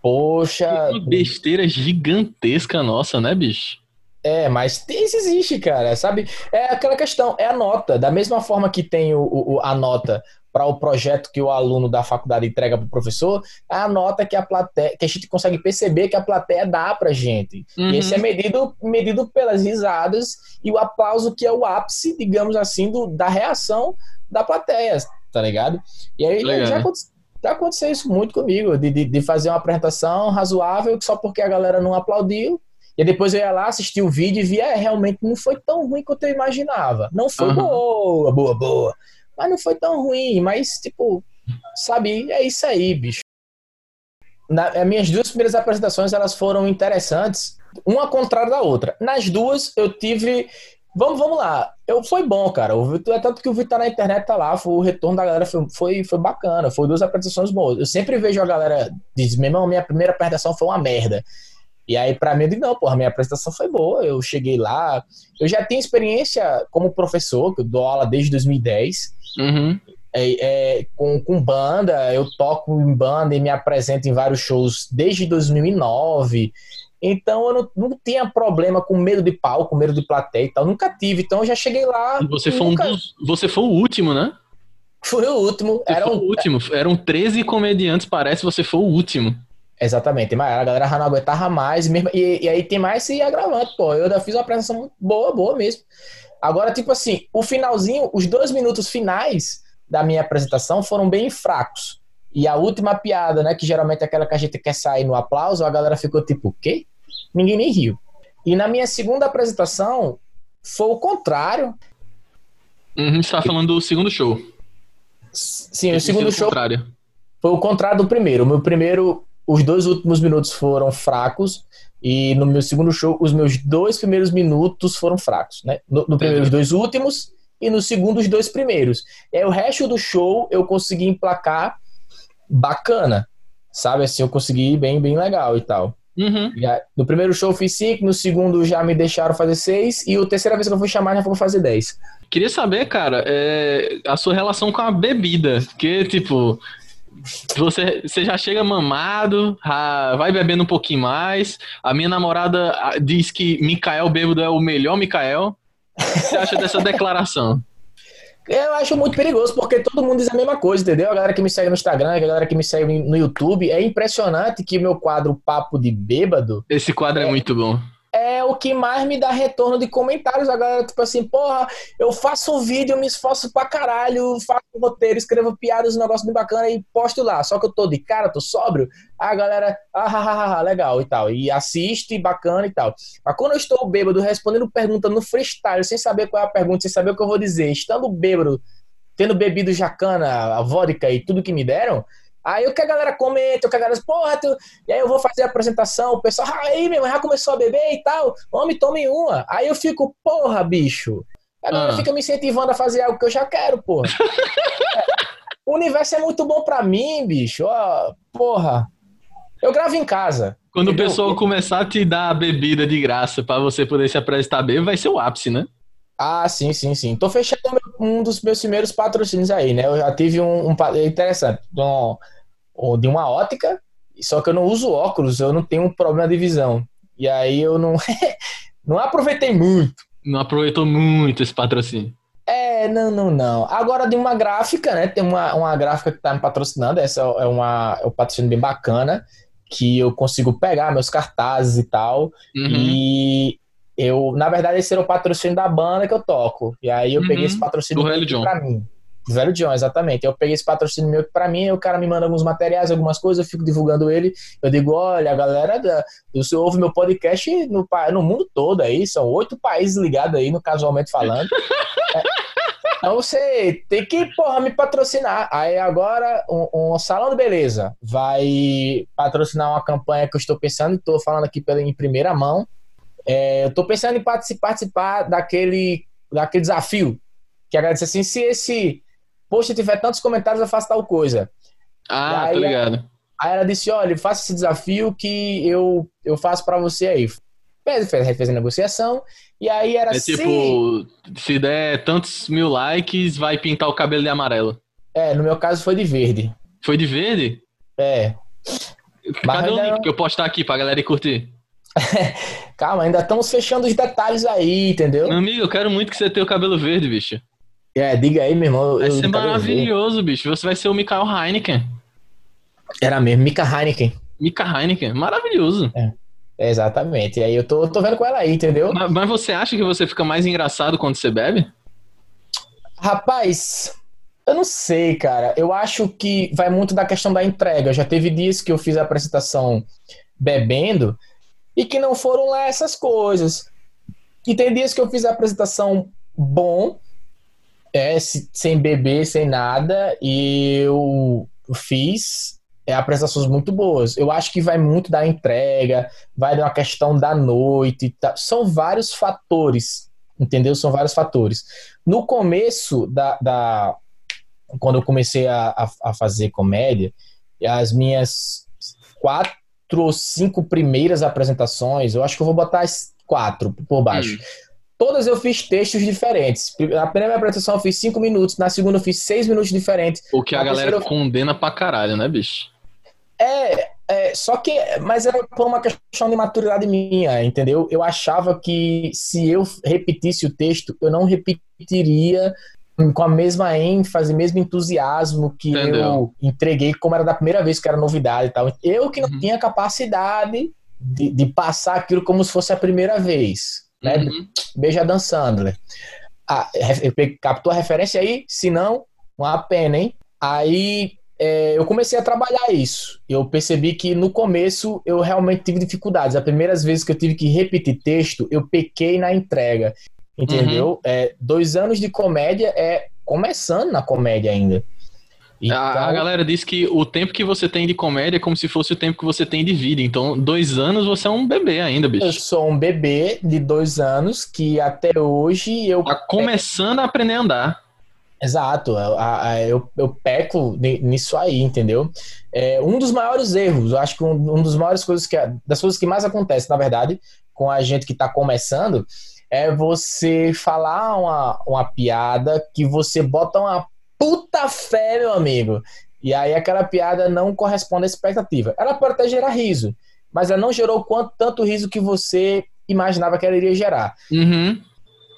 Poxa. Que besteira gigantesca nossa, né, bicho? É, mas isso existe, cara, sabe? É aquela questão, é a nota. Da mesma forma que tem o, o a nota para o projeto que o aluno da faculdade entrega para o professor, é a nota que a plateia, que a gente consegue perceber que a plateia dá para gente. Uhum. E esse é medido, medido pelas risadas e o aplauso que é o ápice, digamos assim, do, da reação da plateia, tá ligado? E aí Legal. já, já aconteceu isso muito comigo, de, de, de fazer uma apresentação razoável só porque a galera não aplaudiu, e depois eu ia lá assistir o vídeo e via, é, realmente não foi tão ruim quanto eu imaginava. Não foi uhum. boa, boa, boa. Mas não foi tão ruim, mas, tipo, sabe, é isso aí, bicho. Na, as minhas duas primeiras apresentações, elas foram interessantes, uma contrária da outra. Nas duas, eu tive... Vamos, vamos lá. Eu, foi bom, cara. O, é tanto que o vídeo tá na internet, tá lá. Foi, o retorno da galera foi, foi, foi bacana. Foi duas apresentações boas. Eu sempre vejo a galera diz, meu irmão, minha primeira apresentação foi uma merda. E aí, para mim, eu digo, não, porra, minha apresentação foi boa, eu cheguei lá. Eu já tenho experiência como professor, que eu dou aula desde 2010. Uhum. É, é, com, com banda, eu toco em banda e me apresento em vários shows desde 2009. Então eu não, não tinha problema com medo de palco, medo de plateia e tal. Nunca tive. Então eu já cheguei lá. Você foi, nunca... um dos, você foi o último, né? Foi o último. Você Era um... o último. Eram 13 comediantes, parece. Você foi o último. Exatamente, mas a galera já não aguentava mais, mesmo, e, e aí tem mais esse agravante, pô. Eu já fiz uma apresentação boa, boa mesmo. Agora, tipo assim, o finalzinho, os dois minutos finais da minha apresentação foram bem fracos. E a última piada, né, que geralmente é aquela que a gente quer sair no aplauso, a galera ficou tipo, o quê? Ninguém nem riu. E na minha segunda apresentação, foi o contrário. Uhum, você tá falando do segundo show. Sim, o segundo show. Contrário. Foi o contrário do primeiro. O meu primeiro os dois últimos minutos foram fracos e no meu segundo show os meus dois primeiros minutos foram fracos, né? No, no primeiro os dois últimos e no segundo os dois primeiros. E aí, o resto do show eu consegui emplacar bacana, sabe? Assim, eu consegui bem, bem legal e tal. Uhum. no primeiro show eu fiz cinco, no segundo já me deixaram fazer seis e a terceira vez que eu fui chamar já vou fazer dez. Queria saber, cara, é, a sua relação com a bebida, que tipo você, você já chega mamado, vai bebendo um pouquinho mais. A minha namorada diz que Mikael Bêbado é o melhor Mikael. O que você acha dessa declaração? Eu acho muito perigoso, porque todo mundo diz a mesma coisa, entendeu? A galera que me segue no Instagram, a galera que me segue no YouTube, é impressionante que meu quadro Papo de Bêbado. Esse quadro é, é muito bom é o que mais me dá retorno de comentários. A galera, tipo assim, porra, eu faço um vídeo, me esforço pra caralho, faço roteiro, escrevo piadas, um negócio bem bacana e posto lá. Só que eu tô de cara, tô sóbrio. A galera, ah, ah, ah, legal e tal. E assiste, bacana e tal. Mas quando eu estou bêbado, respondendo pergunta no freestyle, sem saber qual é a pergunta, sem saber o que eu vou dizer, estando bêbado, tendo bebido jacana, a vodka e tudo que me deram, Aí o que a galera comenta, o que a galera porra, tu... e aí eu vou fazer a apresentação, o pessoal, ah, aí, meu, já começou a beber e tal, homem, tome uma. Aí eu fico, porra, bicho. A galera ah. fica me incentivando a fazer algo que eu já quero, porra. o universo é muito bom pra mim, bicho. Ó, porra. Eu gravo em casa. Quando entendeu? o pessoal começar a te dar a bebida de graça para você poder se apresentar bem, vai ser o ápice, né? Ah, sim, sim, sim. Tô fechando um dos meus primeiros patrocínios aí, né? Eu já tive um, um interessante. Um, ou de uma ótica, só que eu não uso óculos, eu não tenho um problema de visão. E aí eu não, não aproveitei muito. Não aproveitou muito esse patrocínio. É, não, não, não. Agora de uma gráfica, né? Tem uma, uma gráfica que tá me patrocinando, essa é uma é um patrocínio bem bacana, que eu consigo pegar meus cartazes e tal. Uhum. E eu, na verdade, esse era o patrocínio da banda que eu toco. E aí eu uhum. peguei esse patrocínio para mim. Velho John, exatamente. Eu peguei esse patrocínio meu para mim, o cara me manda alguns materiais, algumas coisas, eu fico divulgando ele. Eu digo, olha, a galera da, você ouve meu podcast no, no mundo todo aí, são oito países ligados aí, no casualmente falando. é, Então você tem que, porra, me patrocinar. Aí agora, um, um, salão de beleza vai patrocinar uma campanha que eu estou pensando, estou falando aqui pela, em primeira mão. É, eu estou pensando em participar, participar daquele, daquele desafio. Que agradecer assim, se esse post tiver tantos comentários, eu faço tal coisa. Ah, aí, tô ligado. Aí ela disse: olha, faça esse desafio que eu, eu faço para você aí. Fez, fez, fez a negociação, e aí era é assim. tipo, se der tantos mil likes, vai pintar o cabelo de amarelo. É, no meu caso foi de verde. Foi de verde? É. Cadê o link que eu postar aqui pra galera ir curtir? Calma, ainda estamos fechando os detalhes aí, entendeu? Meu amigo, eu quero muito que você tenha o cabelo verde, bicho. É, diga aí, meu irmão. Vai ser maravilhoso, bicho. Você vai ser o Mikael Heineken. Era mesmo, Mika Heineken. Mika Heineken, maravilhoso. É. Exatamente. E aí eu tô, tô vendo com ela aí, entendeu? Mas, mas, você acha que você fica mais engraçado quando você bebe? Rapaz, eu não sei, cara. Eu acho que vai muito da questão da entrega. Já teve dias que eu fiz a apresentação bebendo e que não foram lá essas coisas. E tem dias que eu fiz a apresentação bom, é, sem beber, sem nada, e eu fiz é, apresentações muito boas. Eu acho que vai muito da entrega, vai da questão da noite. Tá? São vários fatores, entendeu? São vários fatores. No começo da. da quando eu comecei a, a, a fazer comédia, as minhas quatro ou cinco primeiras apresentações, eu acho que eu vou botar as quatro por baixo. Hum. Todas eu fiz textos diferentes. Na primeira apresentação eu fiz cinco minutos, na segunda eu fiz seis minutos diferentes. O que a galera eu... condena pra caralho, né, bicho? É, é, só que, mas era por uma questão de maturidade minha, entendeu? Eu achava que se eu repetisse o texto, eu não repetiria com a mesma ênfase, mesmo entusiasmo que Entendeu. eu entreguei, como era da primeira vez que era novidade e tal. Eu que não uhum. tinha capacidade de, de, passar aquilo como se fosse a primeira vez. Né? Uhum. Beija dançando, né? Ah, captou a referência aí? Se não, uma pena, hein? Aí é, eu comecei a trabalhar isso. Eu percebi que no começo eu realmente tive dificuldades. As primeiras vezes que eu tive que repetir texto, eu pequei na entrega. Entendeu? Uhum. É, dois anos de comédia é começando na comédia ainda. Então... A, galera diz que o tempo que você tem de comédia é como se fosse o tempo que você tem de vida. Então, dois anos você é um bebê ainda, bicho. Eu sou um bebê de dois anos que até hoje eu. Tá começando a aprender a andar. Exato, eu, eu peco nisso aí, entendeu? É, um dos maiores erros, eu acho que um, um dos maiores coisas que das coisas que mais acontece, na verdade, com a gente que está começando, é você falar uma, uma piada que você bota uma puta fé, meu amigo. E aí aquela piada não corresponde à expectativa. Ela pode até gerar riso, mas ela não gerou quanto, tanto riso que você imaginava que ela iria gerar. Uhum.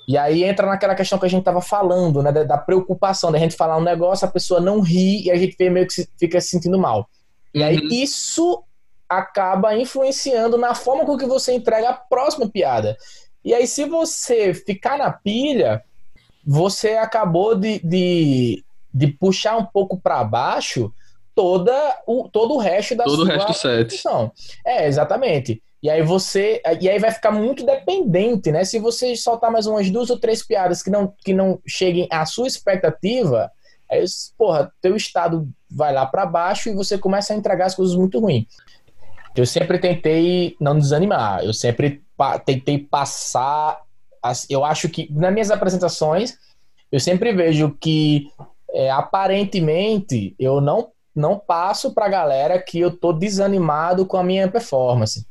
E aí entra naquela questão que a gente estava falando, né? Da, da, preocupação, da gente falar um negócio, a pessoa não ri e a gente meio que se, fica se sentindo mal. E aí uhum. isso acaba influenciando na forma com que você entrega a próxima piada. E aí, se você ficar na pilha, você acabou de, de, de puxar um pouco para baixo toda o, todo o resto da todo sua o resto set. É, exatamente. E aí você. E aí vai ficar muito dependente, né? Se você soltar mais umas duas ou três piadas que não, que não cheguem à sua expectativa, aí, porra, teu estado vai lá para baixo e você começa a entregar as coisas muito ruins. Eu sempre tentei não desanimar, eu sempre pa tentei passar. As, eu acho que nas minhas apresentações, eu sempre vejo que é, aparentemente eu não, não passo pra galera que eu tô desanimado com a minha performance.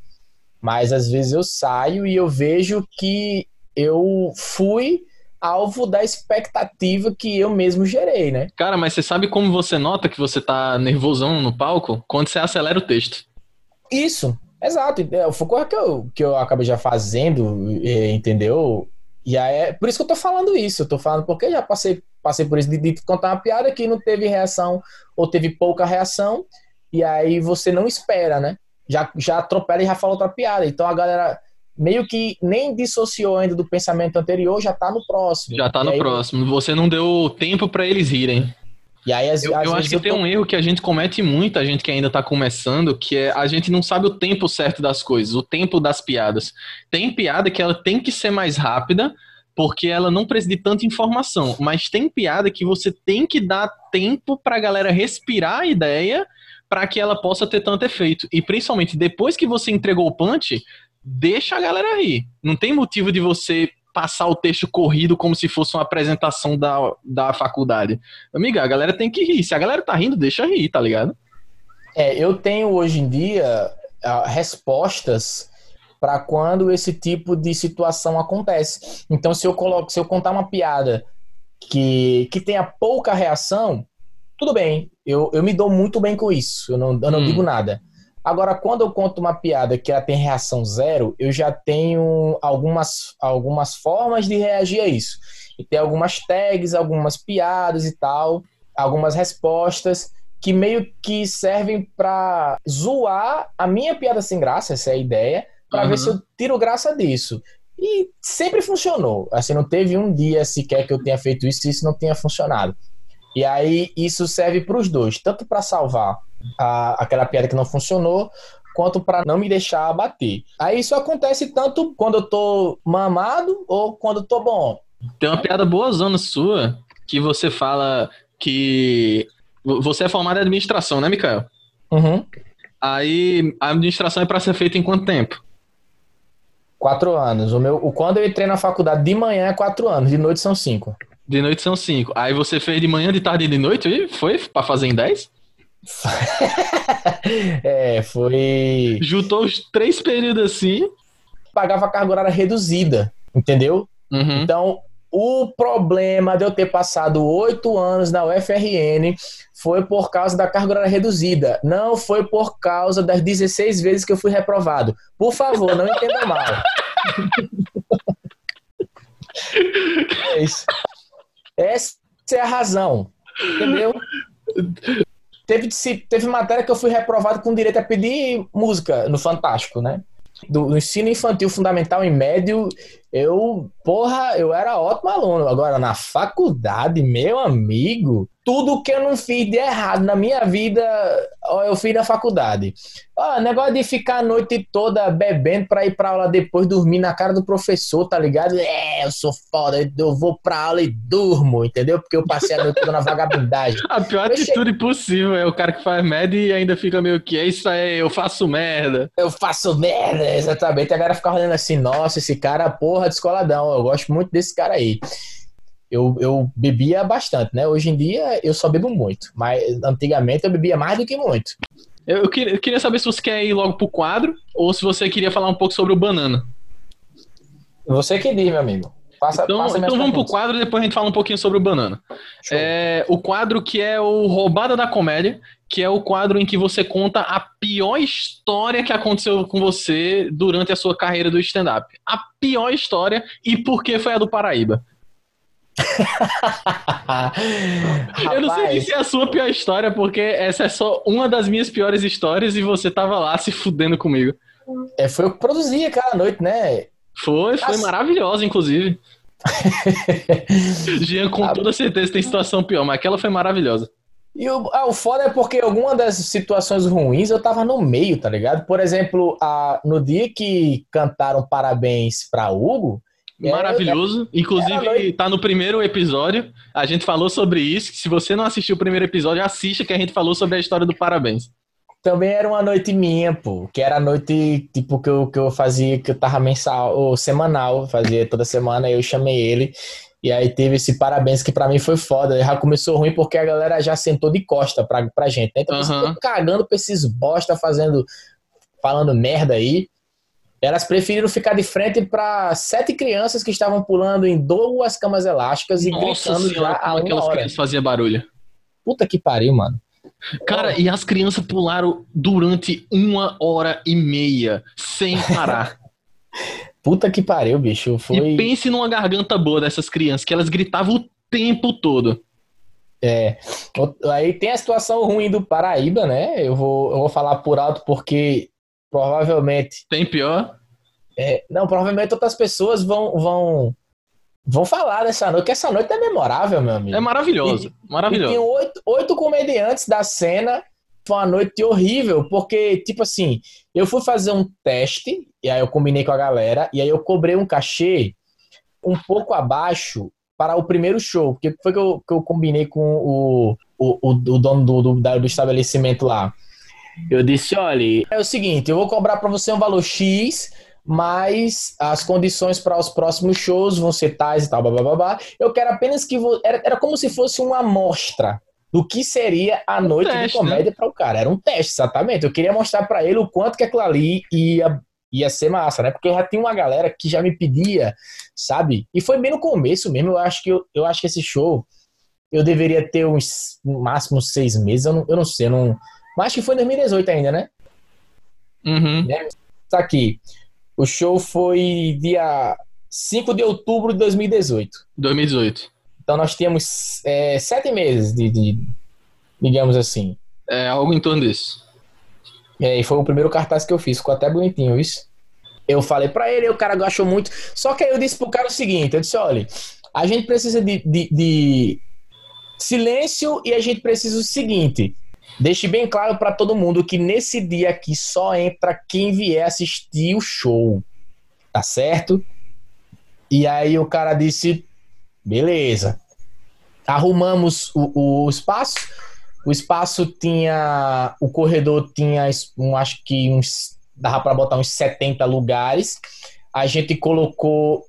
Mas às vezes eu saio e eu vejo que eu fui alvo da expectativa que eu mesmo gerei, né? Cara, mas você sabe como você nota que você tá nervosão no palco? Quando você acelera o texto. Isso, exato. É, foi coisa que eu, que eu acabei já fazendo, entendeu? E aí, é por isso que eu tô falando isso. Eu tô falando porque já passei, passei por isso de, de contar uma piada que não teve reação ou teve pouca reação. E aí você não espera, né? já, já atropela e já fala outra piada. Então a galera meio que nem dissociou ainda do pensamento anterior, já tá no próximo. Já tá no aí, próximo. Você não deu tempo para eles irem. E aí, as, eu, eu acho que eu tem tô... um erro que a gente comete muito, a gente que ainda tá começando, que é a gente não sabe o tempo certo das coisas, o tempo das piadas. Tem piada que ela tem que ser mais rápida porque ela não precisa de tanta informação. Mas tem piada que você tem que dar tempo pra galera respirar a ideia para que ela possa ter tanto efeito. E principalmente depois que você entregou o punch, deixa a galera rir. Não tem motivo de você passar o texto corrido como se fosse uma apresentação da, da faculdade. Amiga, a galera tem que rir. Se a galera tá rindo, deixa rir, tá ligado? É, eu tenho hoje em dia uh, respostas para quando esse tipo de situação acontece. Então, se eu coloco, se eu contar uma piada que, que tenha pouca reação, tudo bem, eu, eu me dou muito bem com isso, eu não, eu não hum. digo nada. Agora, quando eu conto uma piada que ela tem reação zero, eu já tenho algumas, algumas formas de reagir a isso. E tem algumas tags, algumas piadas e tal, algumas respostas que meio que servem para zoar a minha piada sem graça, essa é a ideia, para uhum. ver se eu tiro graça disso. E sempre funcionou. Assim, não teve um dia sequer que eu tenha feito isso e isso não tenha funcionado. E aí isso serve para os dois, tanto para salvar a, aquela piada que não funcionou, quanto para não me deixar abater. Aí isso acontece tanto quando eu tô mamado ou quando eu tô bom. Tem uma piada boa zona sua que você fala que você é formado em administração, né, Mikael? Uhum. Aí a administração é para ser feita em quanto tempo? Quatro anos. O meu, o, quando eu entrei na faculdade de manhã é quatro anos, de noite são cinco. De noite são cinco. Aí você fez de manhã, de tarde e de noite e foi pra fazer em dez? é, foi. Juntou os três períodos assim. Pagava a carga horária reduzida, entendeu? Uhum. Então, o problema de eu ter passado oito anos na UFRN foi por causa da carga horária reduzida. Não foi por causa das 16 vezes que eu fui reprovado. Por favor, não entenda mal. é isso. Essa é a razão. Entendeu? Teve, teve matéria que eu fui reprovado com direito a pedir música no Fantástico, né? Do ensino infantil fundamental e médio, eu, porra, eu era ótimo aluno. Agora, na faculdade, meu amigo, tudo que eu não fiz de errado na minha vida, eu fiz na faculdade. Ó, negócio de ficar a noite toda bebendo pra ir pra aula depois dormir na cara do professor, tá ligado? É, eu sou foda, eu vou pra aula e durmo, entendeu? Porque eu passei a noite toda na vagabundagem. A pior eu atitude che... possível é o cara que faz merda e ainda fica meio que, é isso aí, eu faço merda. Eu faço merda, exatamente. A galera fica olhando assim, nossa, esse cara, porra, descoladão. Eu gosto muito desse cara aí eu, eu bebia bastante, né? Hoje em dia eu só bebo muito, mas antigamente eu bebia mais do que muito. Eu, eu, queria, eu queria saber se você quer ir logo pro quadro ou se você queria falar um pouco sobre o banana. Você que diz, meu amigo. Passa, então, passa então vamos pro quadro e depois a gente fala um pouquinho sobre o banana. É, o quadro que é o Roubada da Comédia, que é o quadro em que você conta a pior história que aconteceu com você durante a sua carreira do stand-up. A pior história e por que foi a do Paraíba. eu não sei se é a sua pior história, porque essa é só uma das minhas piores histórias e você tava lá se fudendo comigo. É, foi eu que produzi aquela noite, né? Foi, foi Nossa. maravilhosa, inclusive. Jean, com toda certeza, tem situação pior, mas aquela foi maravilhosa. E o, ah, o foda é porque alguma das situações ruins eu tava no meio, tá ligado? Por exemplo, a, no dia que cantaram parabéns pra Hugo, é, Maravilhoso. É, Inclusive, tá no primeiro episódio. A gente falou sobre isso. Se você não assistiu o primeiro episódio, assista que a gente falou sobre a história do Parabéns. Também era uma noite minha, pô. Que era a noite, tipo, que eu, que eu fazia, que eu tava mensal, ou semanal, fazia toda semana, eu chamei ele. E aí teve esse parabéns que para mim foi foda. Já começou ruim porque a galera já sentou de costa pra, pra gente. Né? Então uhum. você tá cagando pra esses bosta fazendo, falando merda aí. Elas preferiram ficar de frente para sete crianças que estavam pulando em duas camas elásticas e Nossa gritando senhora, já uma aquelas hora. crianças faziam barulho. Puta que pariu, mano. Cara, oh. e as crianças pularam durante uma hora e meia, sem parar. Puta que pariu, bicho. Foi... E pense numa garganta boa dessas crianças, que elas gritavam o tempo todo. É. Aí tem a situação ruim do Paraíba, né? Eu vou, eu vou falar por alto porque provavelmente. Tem pior? É, não, provavelmente outras pessoas vão, vão, vão falar dessa noite, que essa noite é memorável, meu amigo. É maravilhoso, e, maravilhoso. E tem oito, oito comediantes da cena. Foi uma noite horrível, porque, tipo assim, eu fui fazer um teste, e aí eu combinei com a galera, e aí eu cobrei um cachê um pouco abaixo para o primeiro show, porque foi que eu, que eu combinei com o, o, o, o dono do, do, do estabelecimento lá. Eu disse, olha, é o seguinte, eu vou cobrar para você um valor X, mas as condições para os próximos shows vão ser tais e tal, blá, blá, blá, blá. Eu quero apenas que... Vo... Era, era como se fosse uma amostra do que seria a um noite teste, de comédia né? para o cara. Era um teste, exatamente. Eu queria mostrar para ele o quanto que aquilo ali ia, ia ser massa, né? Porque já tinha uma galera que já me pedia, sabe? E foi bem no começo mesmo. Eu acho que, eu, eu acho que esse show eu deveria ter uns, no máximo seis meses. Eu não, eu não sei, eu não... mas acho que foi em 2018 ainda, né? Uhum. Né? Tá aqui. O show foi dia 5 de outubro de 2018. 2018. Então nós tínhamos é, sete meses de, de, digamos assim. É algo em torno disso. É, e foi o primeiro cartaz que eu fiz, ficou até bonitinho isso. Eu falei para ele, o cara gostou muito. Só que aí eu disse pro cara o seguinte: eu disse, olha, a gente precisa de, de, de silêncio e a gente precisa o seguinte. Deixe bem claro para todo mundo que nesse dia aqui só entra quem vier assistir o show. Tá certo? E aí o cara disse: Beleza. Arrumamos o, o espaço. O espaço tinha. O corredor tinha, um, acho que uns. Dava para botar uns 70 lugares. A gente colocou.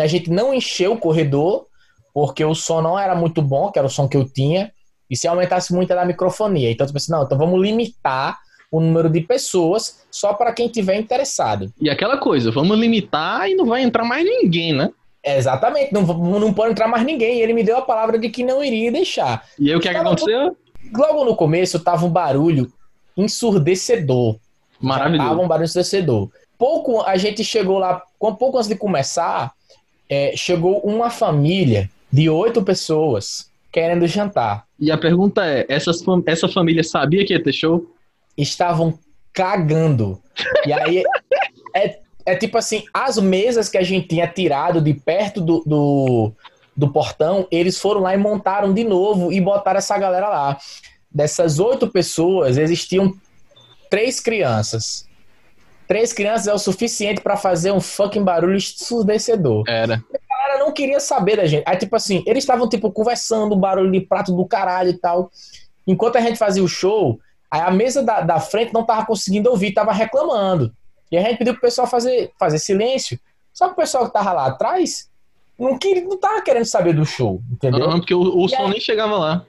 A gente não encheu o corredor, porque o som não era muito bom, que era o som que eu tinha. E se aumentasse muito era a microfonia. Então, eu pensei, não, então vamos limitar o número de pessoas só para quem tiver interessado. E aquela coisa, vamos limitar e não vai entrar mais ninguém, né? Exatamente, não, não pode entrar mais ninguém. Ele me deu a palavra de que não iria deixar. E aí o que, é que aconteceu? Logo no começo tava um barulho ensurdecedor. Maravilhoso. Tava um barulho ensurdecedor. Pouco a gente chegou lá, pouco antes de começar, é, chegou uma família de oito pessoas querendo jantar. E a pergunta é: essas, essa família sabia que ia ter show? Estavam cagando. E aí é é tipo assim, as mesas que a gente tinha tirado de perto do, do, do, portão, eles foram lá e montaram de novo e botaram essa galera lá. Dessas oito pessoas, existiam três crianças. Três crianças é o suficiente para fazer um fucking barulho ensurdecedor. Era. A galera não queria saber da gente. Aí, tipo assim, eles estavam, tipo, conversando, barulho de prato do caralho e tal. Enquanto a gente fazia o show, aí a mesa da, da frente não tava conseguindo ouvir, tava reclamando. E a gente pediu pro pessoal fazer, fazer silêncio. Só que o pessoal que tava lá atrás não, queria, não tava querendo saber do show, entendeu? Não, porque o, o som aí, nem chegava lá.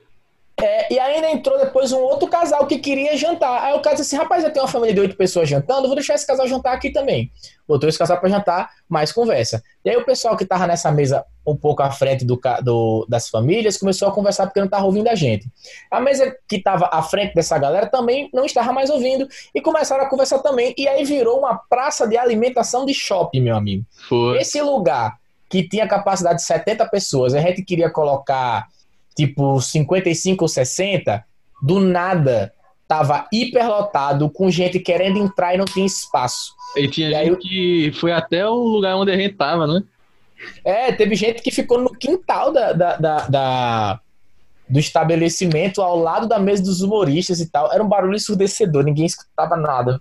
É, e ainda entrou depois um outro casal que queria jantar. Aí o cara disse assim: rapaz, eu tenho uma família de oito pessoas jantando, vou deixar esse casal jantar aqui também. Botou esse casal para jantar, mais conversa. E aí o pessoal que tava nessa mesa um pouco à frente do, do, das famílias começou a conversar porque não tava ouvindo a gente. A mesa que tava à frente dessa galera também não estava mais ouvindo e começaram a conversar também. E aí virou uma praça de alimentação de shopping, meu amigo. Foi. Esse lugar que tinha capacidade de 70 pessoas, a gente queria colocar tipo 55 ou 60, do nada tava hiperlotado, com gente querendo entrar e não tinha espaço. E tinha e gente aí, que foi até o lugar onde a gente tava, né? É, teve gente que ficou no quintal da, da, da, da, do estabelecimento, ao lado da mesa dos humoristas e tal. Era um barulho ensurdecedor, ninguém escutava nada.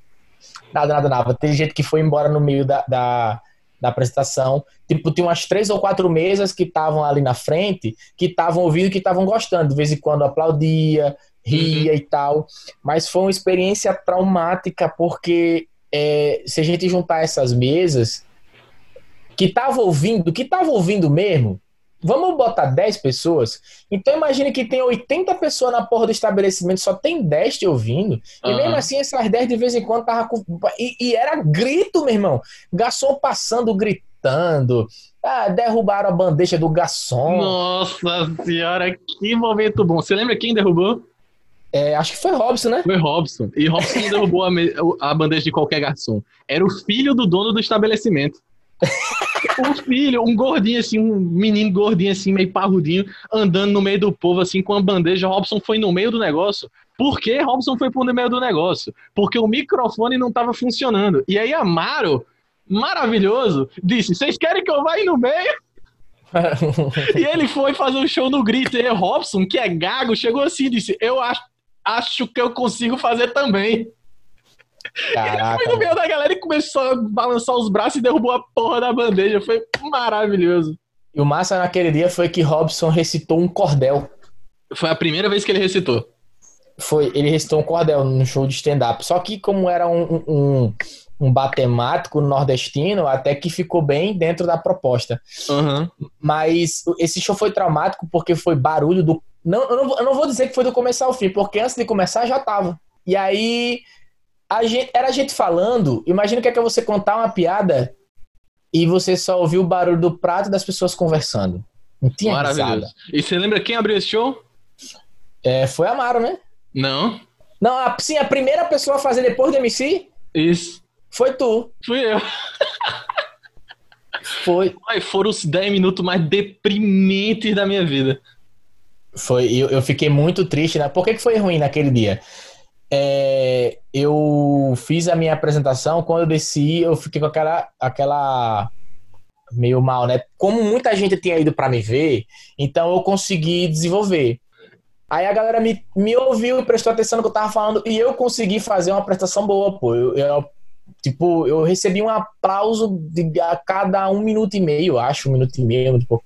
Nada, nada, nada. Teve gente que foi embora no meio da, da, da apresentação. Tipo, tinha umas três ou quatro mesas que estavam ali na frente, que estavam ouvindo, que estavam gostando. De vez em quando aplaudia, ria uhum. e tal. Mas foi uma experiência traumática, porque é, se a gente juntar essas mesas, que estavam ouvindo, que estavam ouvindo mesmo, Vamos botar 10 pessoas? Então imagine que tem 80 pessoas na porra do estabelecimento, só tem 10 te ouvindo. Uhum. E mesmo assim, essas 10 de vez em quando tava com. E, e era grito, meu irmão. Garçom passando, gritando. Ah, derrubaram a bandeja do garçom. Nossa senhora, que momento bom. Você lembra quem derrubou? É, acho que foi Robson, né? Foi Robson. E Robson derrubou a, a bandeja de qualquer garçom. Era o filho do dono do estabelecimento. um filho, um gordinho assim, um menino gordinho assim, meio parrudinho, andando no meio do povo assim com a bandeja. Robson foi no meio do negócio. Por que Robson foi pro meio do negócio? Porque o microfone não estava funcionando. E aí Amaro, maravilhoso, disse: "Vocês querem que eu vá no meio?" e ele foi fazer um show no grito. E Robson, que é gago, chegou assim e disse: Eu acho, acho que eu consigo fazer também. Caraca, ele foi no meio da galera e começou a balançar os braços e derrubou a porra da bandeja. Foi maravilhoso. E o massa naquele dia foi que Robson recitou um cordel. Foi a primeira vez que ele recitou. Foi, ele recitou um cordel no show de stand-up. Só que como era um, um, um batemático nordestino, até que ficou bem dentro da proposta. Uhum. Mas esse show foi traumático porque foi barulho do. Não, eu, não, eu não vou dizer que foi do começo ao fim, porque antes de começar já tava. E aí a gente, era a gente falando. Imagina que é que você contar uma piada e você só ouviu o barulho do prato das pessoas conversando. Não tinha Maravilhoso. risada. E você lembra quem abriu esse show? É, foi Amaro, né? Não. Não, a, sim, a primeira pessoa a fazer depois do MC Isso. foi tu. Fui eu. Foi. Ai, foram os 10 minutos mais deprimentes da minha vida. Foi, eu, eu fiquei muito triste, né? Por que, que foi ruim naquele dia? É, eu fiz a minha apresentação, quando eu desci, eu fiquei com aquela, aquela meio mal, né? Como muita gente tinha ido pra me ver, então eu consegui desenvolver. Aí a galera me, me ouviu e prestou atenção no que eu tava falando e eu consegui fazer uma prestação boa, pô. Eu, eu- tipo, eu recebi um aplauso de, a cada um minuto e meio, acho, um minuto e meio, tipo.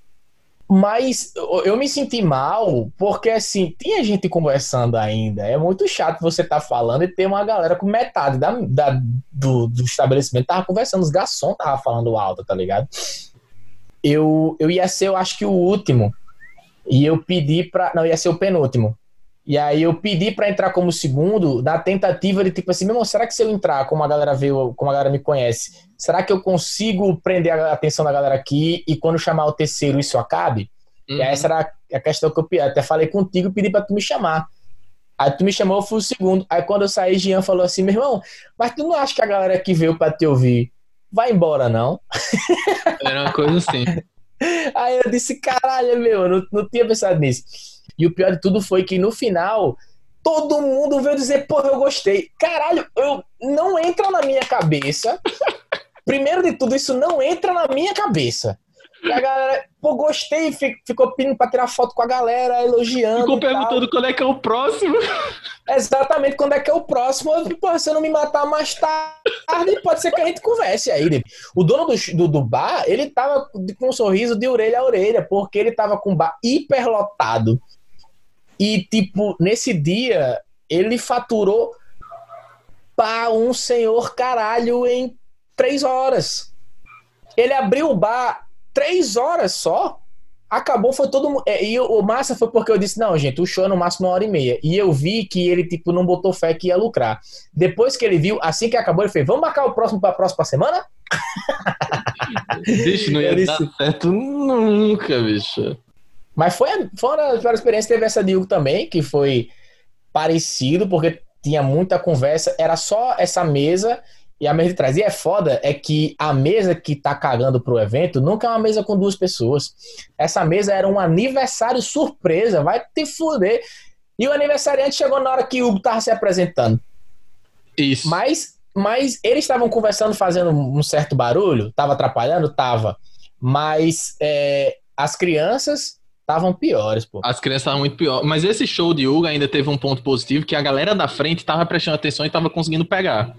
Mas eu, me senti mal porque, assim, tinha gente conversando ainda. É muito chato você estar falando e ter uma galera com metade da, da- do, do estabelecimento tava conversando. Os garçons tava falando alto, tá ligado? Eu, eu ia ser, eu acho que o último. E eu pedi pra. Não, ia ser o penúltimo. E aí eu pedi pra entrar como segundo, na tentativa de tipo assim, meu irmão, será que se eu entrar, como a galera veio, como a galera me conhece, será que eu consigo prender a atenção da galera aqui e quando chamar o terceiro isso acabe? E Uhum. essa era a questão que eu. Até falei contigo e pedi pra tu me chamar. Aí tu me chamou, eu fui o segundo. Aí quando eu saí, Jean falou assim, meu irmão, mas tu não acha que a galera que veio pra te ouvir vai embora, não? Era uma coisa assim. Aí eu disse, caralho, meu, eu não, não tinha pensado nisso. E o pior de tudo foi que no final, todo mundo veio dizer, porra, eu gostei. Caralho, eu não entra na minha cabeça. Primeiro de tudo, isso não entra na minha cabeça. E a galera, pô, gostei, fi- ficou pedindo pra tirar foto com a galera, elogiando. Ficou perguntando quando é que é o próximo. Exatamente quando é que é o próximo. Pô, se eu não me matar mais tarde, pode ser que a gente converse aí. O dono do, do, do bar, ele tava com um sorriso de orelha a orelha, porque ele tava com o bar hiperlotado. E, tipo, nesse dia, ele faturou para um senhor caralho em três horas. Ele abriu o bar três horas só. Acabou, foi todo mundo. é, E o massa foi porque eu disse: não, gente, o show é no máximo uma hora e meia. E eu vi que ele, tipo, não botou fé que ia lucrar. Depois que ele viu, assim que acabou, ele fez: vamos marcar o próximo para a próxima semana? Bicho, não ia Ele dar certo nunca, bicho. Mas foi, foi uma das piores experiências. Teve essa de Hugo também, que foi parecido, porque tinha muita conversa. Era só essa mesa e a mesa de trás. E é foda, é que a mesa que tá cagando pro evento nunca é uma mesa com duas pessoas. Essa mesa era um aniversário surpresa, vai te fuder. E o aniversariante chegou na hora que o Hugo tava se apresentando. Isso. Mas, mas eles estavam conversando, fazendo um certo barulho, tava atrapalhando? Tava. Mas é, as crianças estavam piores, pô. As crianças estavam muito pior. Mas esse show de Hugo ainda teve um ponto positivo que a galera da frente tava prestando atenção e tava conseguindo pegar.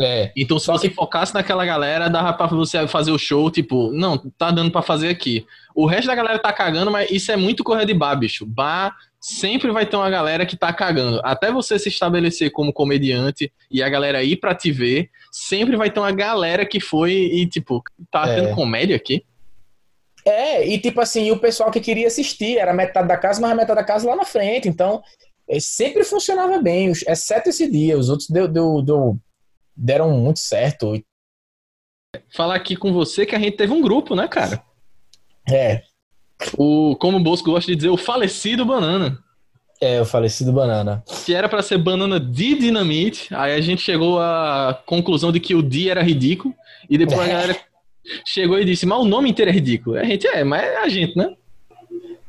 É. Então, se Só você que- focasse naquela galera, dava pra você fazer o show, tipo, não, tá dando pra fazer aqui. O resto da galera tá cagando, mas isso é muito correr de bar, bicho. Bar sempre vai ter uma galera que tá cagando. Até você se estabelecer como comediante e a galera ir pra te ver, sempre vai ter uma galera que foi e, tipo, tá É. tendo comédia aqui. É, e tipo assim, o pessoal que queria assistir era metade da casa, mas a metade da casa lá na frente. Então, é, sempre funcionava bem, exceto esse dia. Os outros deu, deu- deu- deram muito certo. Falar aqui com você que a gente teve um grupo, né, cara? É, O, como o Bosco gosta de dizer, o falecido Banana. é o falecido Banana. que era pra ser banana de dinamite. Aí a gente chegou à conclusão de que o D era ridículo. E depois a galera chegou e disse: Mas o nome inteiro é ridículo. A gente é, mas é a gente, né?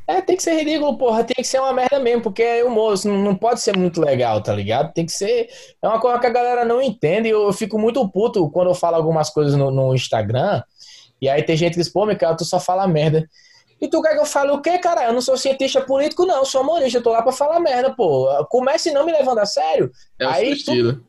É, tem que ser ridículo, porra. Tem que ser uma merda mesmo, porque é humor, não não pode ser muito legal, tá ligado? Tem que ser. É uma coisa que a galera não entende. Eu, eu fico muito puto quando eu falo algumas coisas no, no Instagram. E aí tem gente que diz, pô, Micael, tu só fala merda. E tu quer que eu fale o quê, cara? Eu não sou cientista político, não. Eu sou humorista. Eu tô lá pra falar merda, pô. Comece não me levando a sério. É o Aí tu- estilo.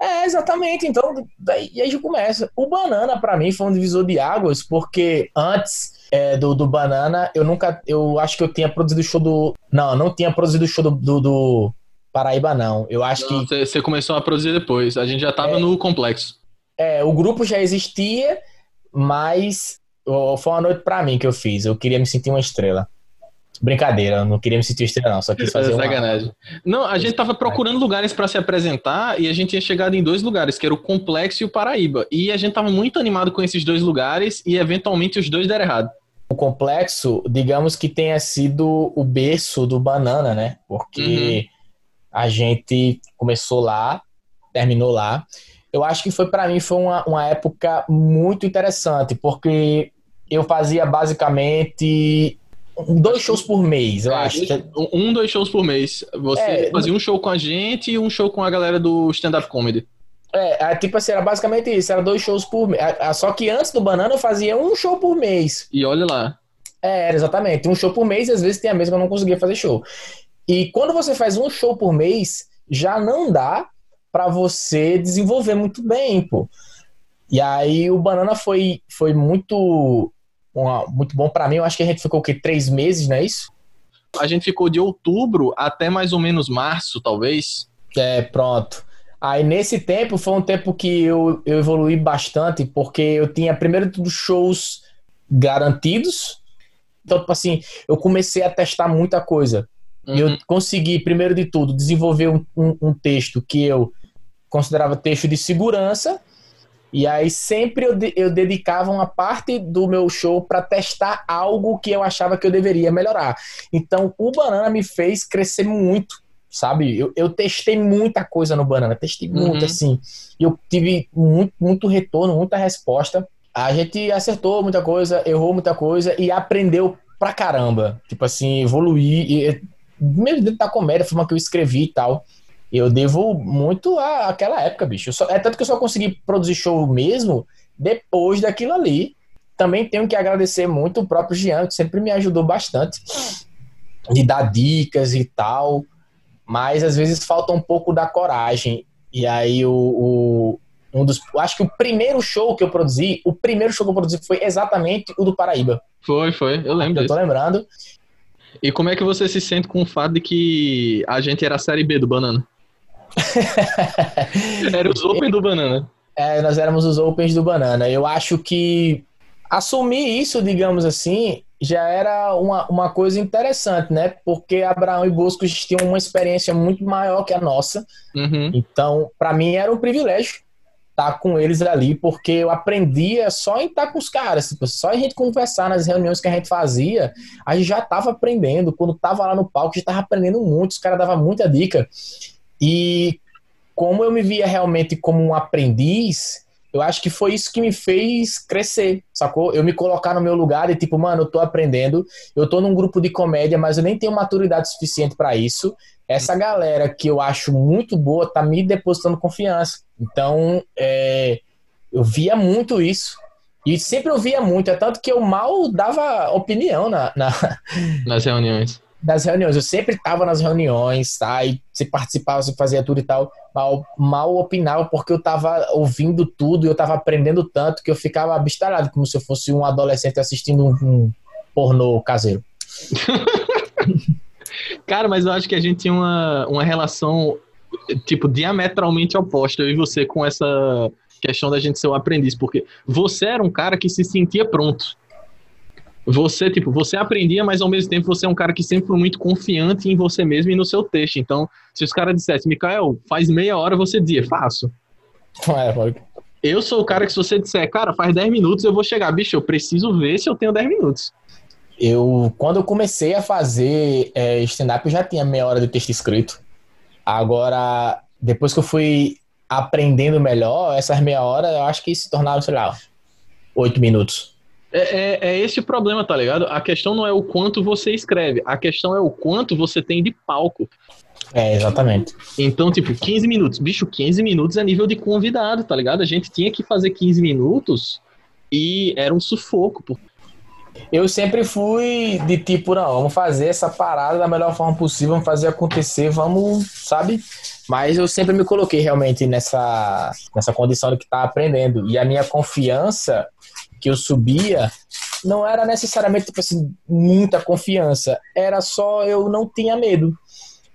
É, exatamente. Então, daí, e aí já começa. O Banana, para mim, foi um divisor de águas, porque antes é, do, do Banana, eu nunca. Eu acho que eu tinha produzido o show do. Não, não tinha produzido o show do, do, do Paraíba, não. Eu acho não, que. Você começou a produzir depois. A gente já tava é, no complexo. É, o grupo já existia, mas foi uma noite para mim que eu fiz. Eu queria me sentir uma estrela. Brincadeira, não queria me sentir estrela, não. Só quis fazer. É sacanagem. Uma... Não, a gente tava procurando lugares para se apresentar e a gente tinha chegado em dois lugares, que era o Complexo e o Paraíba. E a gente tava muito animado com esses dois lugares e eventualmente os dois deram errado. O Complexo, digamos que tenha sido o berço do Banana, né? Porque uhum. a gente começou lá, terminou lá. Eu acho que foi para mim foi uma, uma época muito interessante, porque eu fazia basicamente dois shows por mês, eu é, acho. Um, dois shows por mês. Você é, fazia um show com a gente e um show com a galera do stand-up comedy. É, é, tipo assim, era basicamente isso, era dois shows por mês. Só que antes do Banana eu fazia um show por mês. E olha lá. É, exatamente. Um show por mês e às vezes tem a mesma eu não conseguia fazer show. E quando você faz um show por mês, já não dá para você desenvolver muito bem, pô. E aí o Banana foi, foi muito uma, muito bom para mim. Eu acho que a gente ficou o quê? Três meses, não é isso? A gente ficou de outubro até mais ou menos março, talvez. É, pronto. Aí nesse tempo foi um tempo que eu, eu evolui bastante, porque eu tinha primeiro de tudo shows garantidos. Então, tipo assim, eu comecei a testar muita coisa. Uhum. E eu consegui, primeiro de tudo, desenvolver um, um, um texto que eu considerava texto de segurança e aí sempre eu, eu dedicava uma parte do meu show para testar algo que eu achava que eu deveria melhorar. Então o Banana me fez crescer muito, sabe? Eu, eu testei muita coisa no Banana, testei uhum. muito assim. Eu tive muito, muito retorno, muita resposta. A gente acertou muita coisa, errou muita coisa e aprendeu pra caramba. Tipo assim, evoluir. Mesmo dentro da comédia, a forma que eu escrevi e tal. Eu devo muito àquela época, bicho. Só, é tanto que eu só consegui produzir show mesmo depois daquilo ali. Também tenho que agradecer muito o próprio Jean, que sempre me ajudou bastante de dar dicas e tal. Mas às vezes falta um pouco da coragem. E aí o, o um dos, acho que o primeiro show que eu produzi, o primeiro show que eu produzi foi exatamente o do Paraíba. Foi, foi, eu lembro. Eu tô lembrando. E como é que você se sente com o fato de que a gente era a série B do Banana? Era os Open do Banana. É, nós éramos os Opens do Banana. Eu acho que assumir isso, digamos assim, já era uma, uma coisa interessante, né? Porque Abraão e Bosco tinham uma experiência muito maior que a nossa. Uhum. Então, para mim era um privilégio estar com eles ali, porque eu aprendia só em estar com os caras, tipo, só a gente conversar nas reuniões que a gente fazia, a gente já estava aprendendo. Quando estava lá no palco, já estava aprendendo muito, os caras davam muita dica. E como eu me via realmente como um aprendiz, eu acho que foi isso que me fez crescer, sacou? Eu me colocar no meu lugar e tipo, mano, eu tô aprendendo, eu tô num grupo de comédia, mas eu nem tenho maturidade suficiente para isso. Essa galera que eu acho muito boa tá me depositando confiança. Então, é, eu via muito isso. E sempre eu via muito, é tanto que eu mal dava opinião na, na... nas reuniões das reuniões. Eu sempre estava nas reuniões, tá? E você participava, você fazia tudo e tal. Mal, mal opinava porque eu estava ouvindo tudo e eu estava aprendendo tanto que eu ficava abestalhado, como se eu fosse um adolescente assistindo um, um pornô caseiro. Cara, mas eu acho que a gente tinha uma, uma relação, tipo, diametralmente oposta, eu e você, com essa questão da gente ser o aprendiz, porque você era um cara que se sentia pronto você, tipo, você aprendia, mas ao mesmo tempo você é um cara que sempre foi muito confiante em você mesmo e no seu texto. Então, se os caras dissessem, Mikael, faz meia hora, você dizia, faço. É, eu sou o cara que se você disser, cara, faz 10 minutos, eu vou chegar, bicho, eu preciso ver se eu tenho 10 minutos. Eu, quando eu comecei a fazer é, stand-up, eu já tinha meia hora de texto escrito. Agora, depois que eu fui aprendendo melhor, essas meia hora, eu acho que se tornaram, sei lá, oito minutos. É, é, é, esse o problema, tá ligado? A questão não é o quanto você escreve, a questão é o quanto você tem de palco. É, exatamente. Então, tipo, 15 minutos. Bicho, 15 minutos é nível de convidado, tá ligado? A gente tinha que fazer 15 minutos e era um sufoco. Pô. Eu sempre fui de tipo, não, vamos fazer essa parada da melhor forma possível, vamos fazer acontecer, vamos, sabe? Mas eu sempre me coloquei realmente nessa, nessa condição de que tá aprendendo. E a minha confiança que eu subia não era necessariamente tipo assim, muita confiança, era só eu não tinha medo.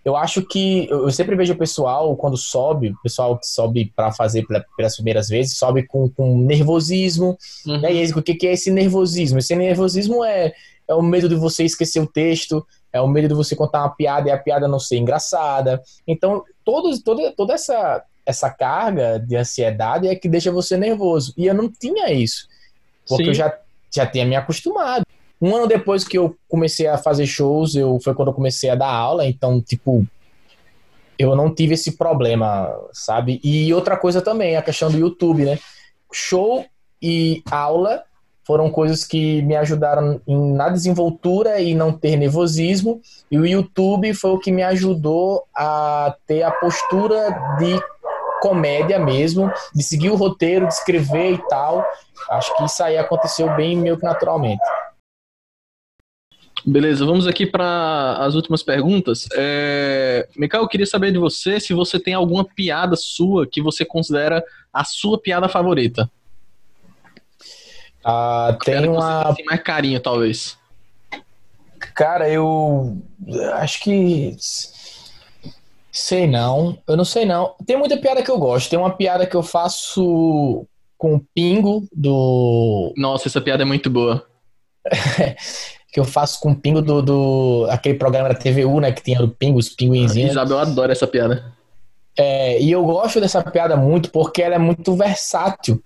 Eu acho que eu sempre vejo o pessoal quando sobe, o pessoal que sobe para fazer pelas primeiras vezes, sobe com, com nervosismo. Uhum. Né? E o que, que é esse nervosismo? Esse nervosismo é, é o medo de você esquecer o texto, é o medo de você contar uma piada e a piada não ser engraçada. Então, todos, toda, toda essa, essa carga de ansiedade é que deixa você nervoso. E eu não tinha isso, porque Sim. eu já, já tinha me acostumado. Um ano depois que eu comecei a fazer shows, eu, foi quando eu comecei a dar aula, então, tipo, eu não tive esse problema, sabe? E outra coisa também, a questão do YouTube, né? Show e aula foram coisas que me ajudaram na desenvoltura e não ter nervosismo. E o YouTube foi o que me ajudou a ter a postura de comédia mesmo, de seguir o roteiro, de escrever e tal. Acho que isso aí aconteceu bem meio que naturalmente. Beleza, vamos aqui para as últimas perguntas. É... Mikael, eu queria saber de você se você tem alguma piada sua que você considera a sua piada favorita. Ah, tem uma. Tem mais carinho, talvez. Cara, eu acho que. Sei não. Eu não sei não. Tem muita piada que eu gosto. Tem uma piada que eu faço com o Pingo do. Nossa, essa piada é muito boa. que eu faço com o pingo do, do aquele programa da TVU, né, que tinha o pingo, os pinguinzinhos. Isabel adora essa piada. É, e eu gosto dessa piada muito porque ela é muito versátil.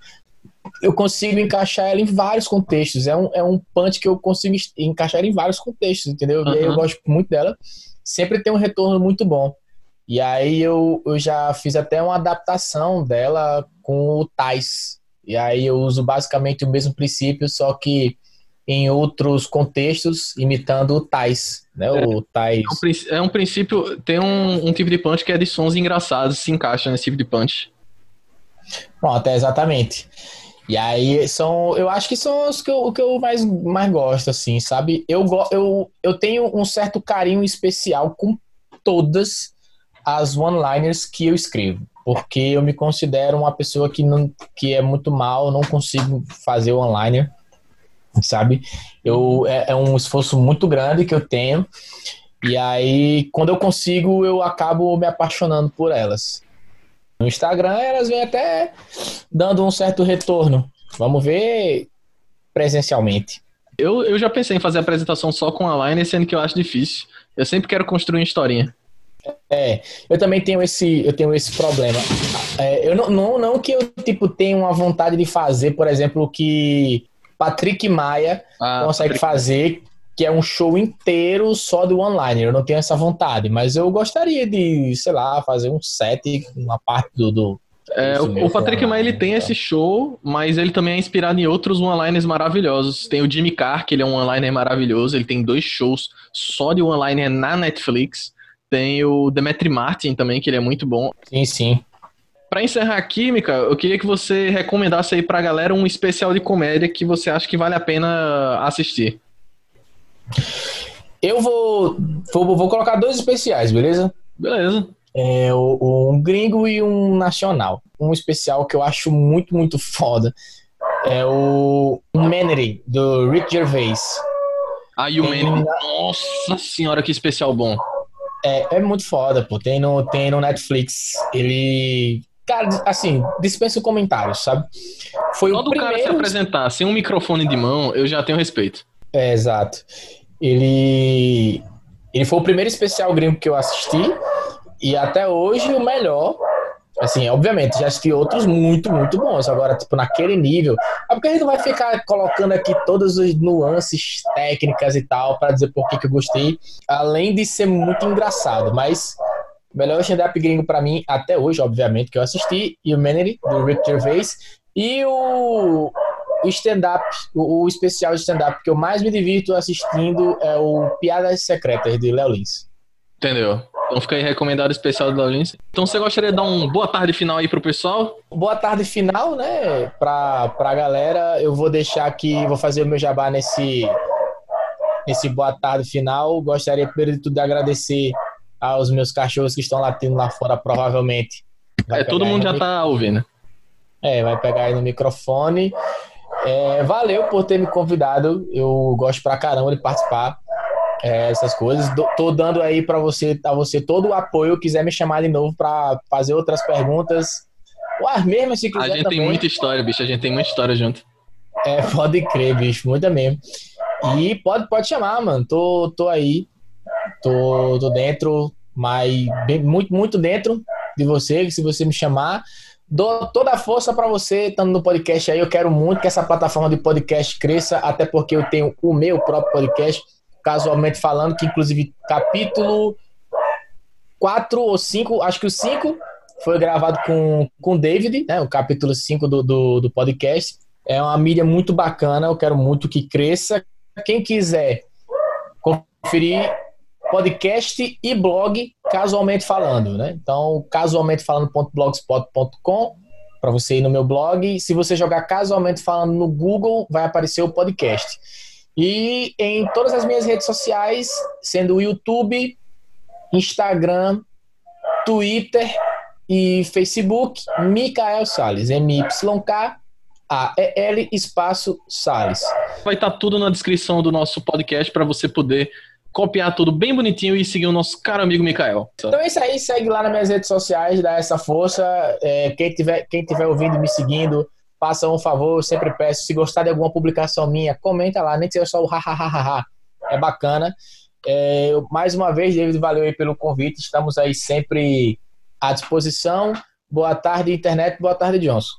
Eu consigo encaixar ela em vários contextos. É um, é um punch que eu consigo encaixar ela em vários contextos, entendeu? Uhum. E aí eu gosto muito dela. Sempre tem um retorno muito bom. E aí eu, eu já fiz até uma adaptação dela com o Tais. E aí eu uso basicamente o mesmo princípio, só que em outros contextos, imitando o Tais, né? O Tais. É, um, é um princípio, tem um, um, tipo de punch que é de sons engraçados, se encaixa nesse tipo de punch. Pronto, é exatamente. E aí são, eu acho que são os que eu, o que eu mais, mais gosto, assim, sabe? Eu, eu, eu tenho um certo carinho especial com todas as one-liners que eu escrevo. Porque eu me considero uma pessoa que, não, que é muito mal, não consigo fazer one-liner sabe? Eu, é, é, um esforço muito grande que eu tenho. E aí, quando eu consigo, eu acabo me apaixonando por elas. No Instagram, elas vêm até dando um certo retorno. Vamos ver presencialmente. Eu, eu já pensei em fazer apresentação só com a Line, sendo que eu acho difícil. Eu sempre quero construir uma historinha. É, eu também tenho esse, eu tenho esse problema. É, eu não, não, não que eu tipo tenha uma vontade de fazer, por exemplo, o que Patrick Maia ah, consegue Patrick. fazer, que é um show inteiro só do online. Eu não tenho essa vontade, mas eu gostaria de, sei lá, fazer um set, uma parte do. do é, o, o Patrick Maia ele tem esse show, mas ele também é inspirado em outros one-liners maravilhosos. Tem o Jimmy Carr, que ele é um one-liner maravilhoso, ele tem dois shows só de one-liner na Netflix. Tem o Demetri Martin também, que ele é muito bom. Sim, sim. Para encerrar a química, eu queria que você recomendasse aí pra galera um especial de comédia que você acha que vale a pena assistir. Eu vou, vou, vou colocar dois especiais, beleza? Beleza. É, um gringo e um nacional. Um especial que eu acho muito, muito foda. É o Humanity, do Rick Gervais. Ah, Humanity. Nossa senhora, que especial bom. É, é muito foda, pô. Tem no, tem no Netflix. Ele Cara, assim, dispensa comentários, sabe? Foi Todo o primeiro... cara se apresentar sem um microfone de mão, eu já tenho respeito. É, exato. Ele... Ele foi o primeiro especial gringo que eu assisti e até hoje o melhor. Assim, obviamente, já assisti outros muito, muito bons. Agora, tipo, naquele nível. É porque a gente não vai ficar colocando aqui todas as nuances técnicas e tal para dizer por que, que eu gostei. Além de ser muito engraçado, mas melhor stand-up gringo para mim, até hoje, obviamente, que eu assisti, Humanity, do Rick Gervais, e o, o stand-up, o, o, especial de stand-up que eu mais me divirto assistindo é o Piadas Secretas, de Léo Lins. Entendeu? Então fica aí recomendado especial do Laurencio. Então você gostaria de dar um boa tarde final aí pro pessoal? Boa tarde final, né, pra, pra galera. Eu vou deixar aqui, vou fazer o meu jabá nesse, nesse boa tarde final. Gostaria, primeiro de tudo, de agradecer aos meus cachorros que estão latindo lá fora, provavelmente. Vai é, todo mundo já tá ouvindo. É, vai pegar aí no microfone. É, valeu por ter me convidado. Eu gosto pra caramba de participar é, essas coisas. Tô dando aí para você, a você todo o apoio. Quiser me chamar de novo para fazer outras perguntas. Ou as mesmas, se quiser. A gente também. tem muita história, bicho. A gente tem muita história junto. É, pode crer, bicho. Muita mesmo. E pode, pode chamar, mano. Tô, tô aí. Tô, tô dentro, mas bem, muito, muito dentro de você. Se você me chamar, dou toda a força para você estando no podcast aí. Eu quero muito que essa plataforma de podcast cresça, até porque eu tenho o meu próprio podcast casualmente falando, que inclusive capítulo 4 ou 5, acho que o 5 foi gravado com o David, né, o capítulo 5 do, do, do podcast. É uma mídia muito bacana, eu quero muito que cresça. Quem quiser conferir podcast e blog casualmente falando, né? Então, casualmente falando.blogspot.com para você ir no meu blog. Se você jogar casualmente falando no Google, vai aparecer o podcast. E em todas as minhas redes sociais, sendo o YouTube, Instagram, Twitter e Facebook, Micael Salles, M-Y-K A-E-L espaço Salles. Vai estar tá tudo na descrição do nosso podcast para você poder copiar tudo bem bonitinho e seguir o nosso caro amigo Mikael. Então é isso aí, segue lá nas minhas redes sociais, dá essa força. É, quem, tiver, quem tiver ouvindo me seguindo, faça um favor, eu sempre peço, se gostar de alguma publicação minha, comenta lá, nem que seja só o hahaha, é bacana. É, mais uma vez, David, valeu aí pelo convite, estamos aí sempre à disposição. Boa tarde, internet, boa tarde, Johnson.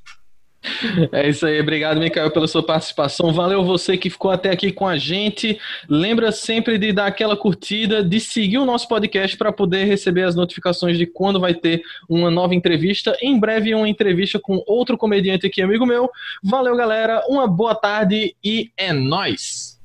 É isso aí, obrigado, Micael, pela sua participação. Valeu você que ficou até aqui com a gente. Lembra sempre de dar aquela curtida, de seguir o nosso podcast para poder receber as notificações de quando vai ter uma nova entrevista. Em breve, uma entrevista com outro comediante aqui, amigo meu. Valeu, galera. Uma boa tarde e é nós.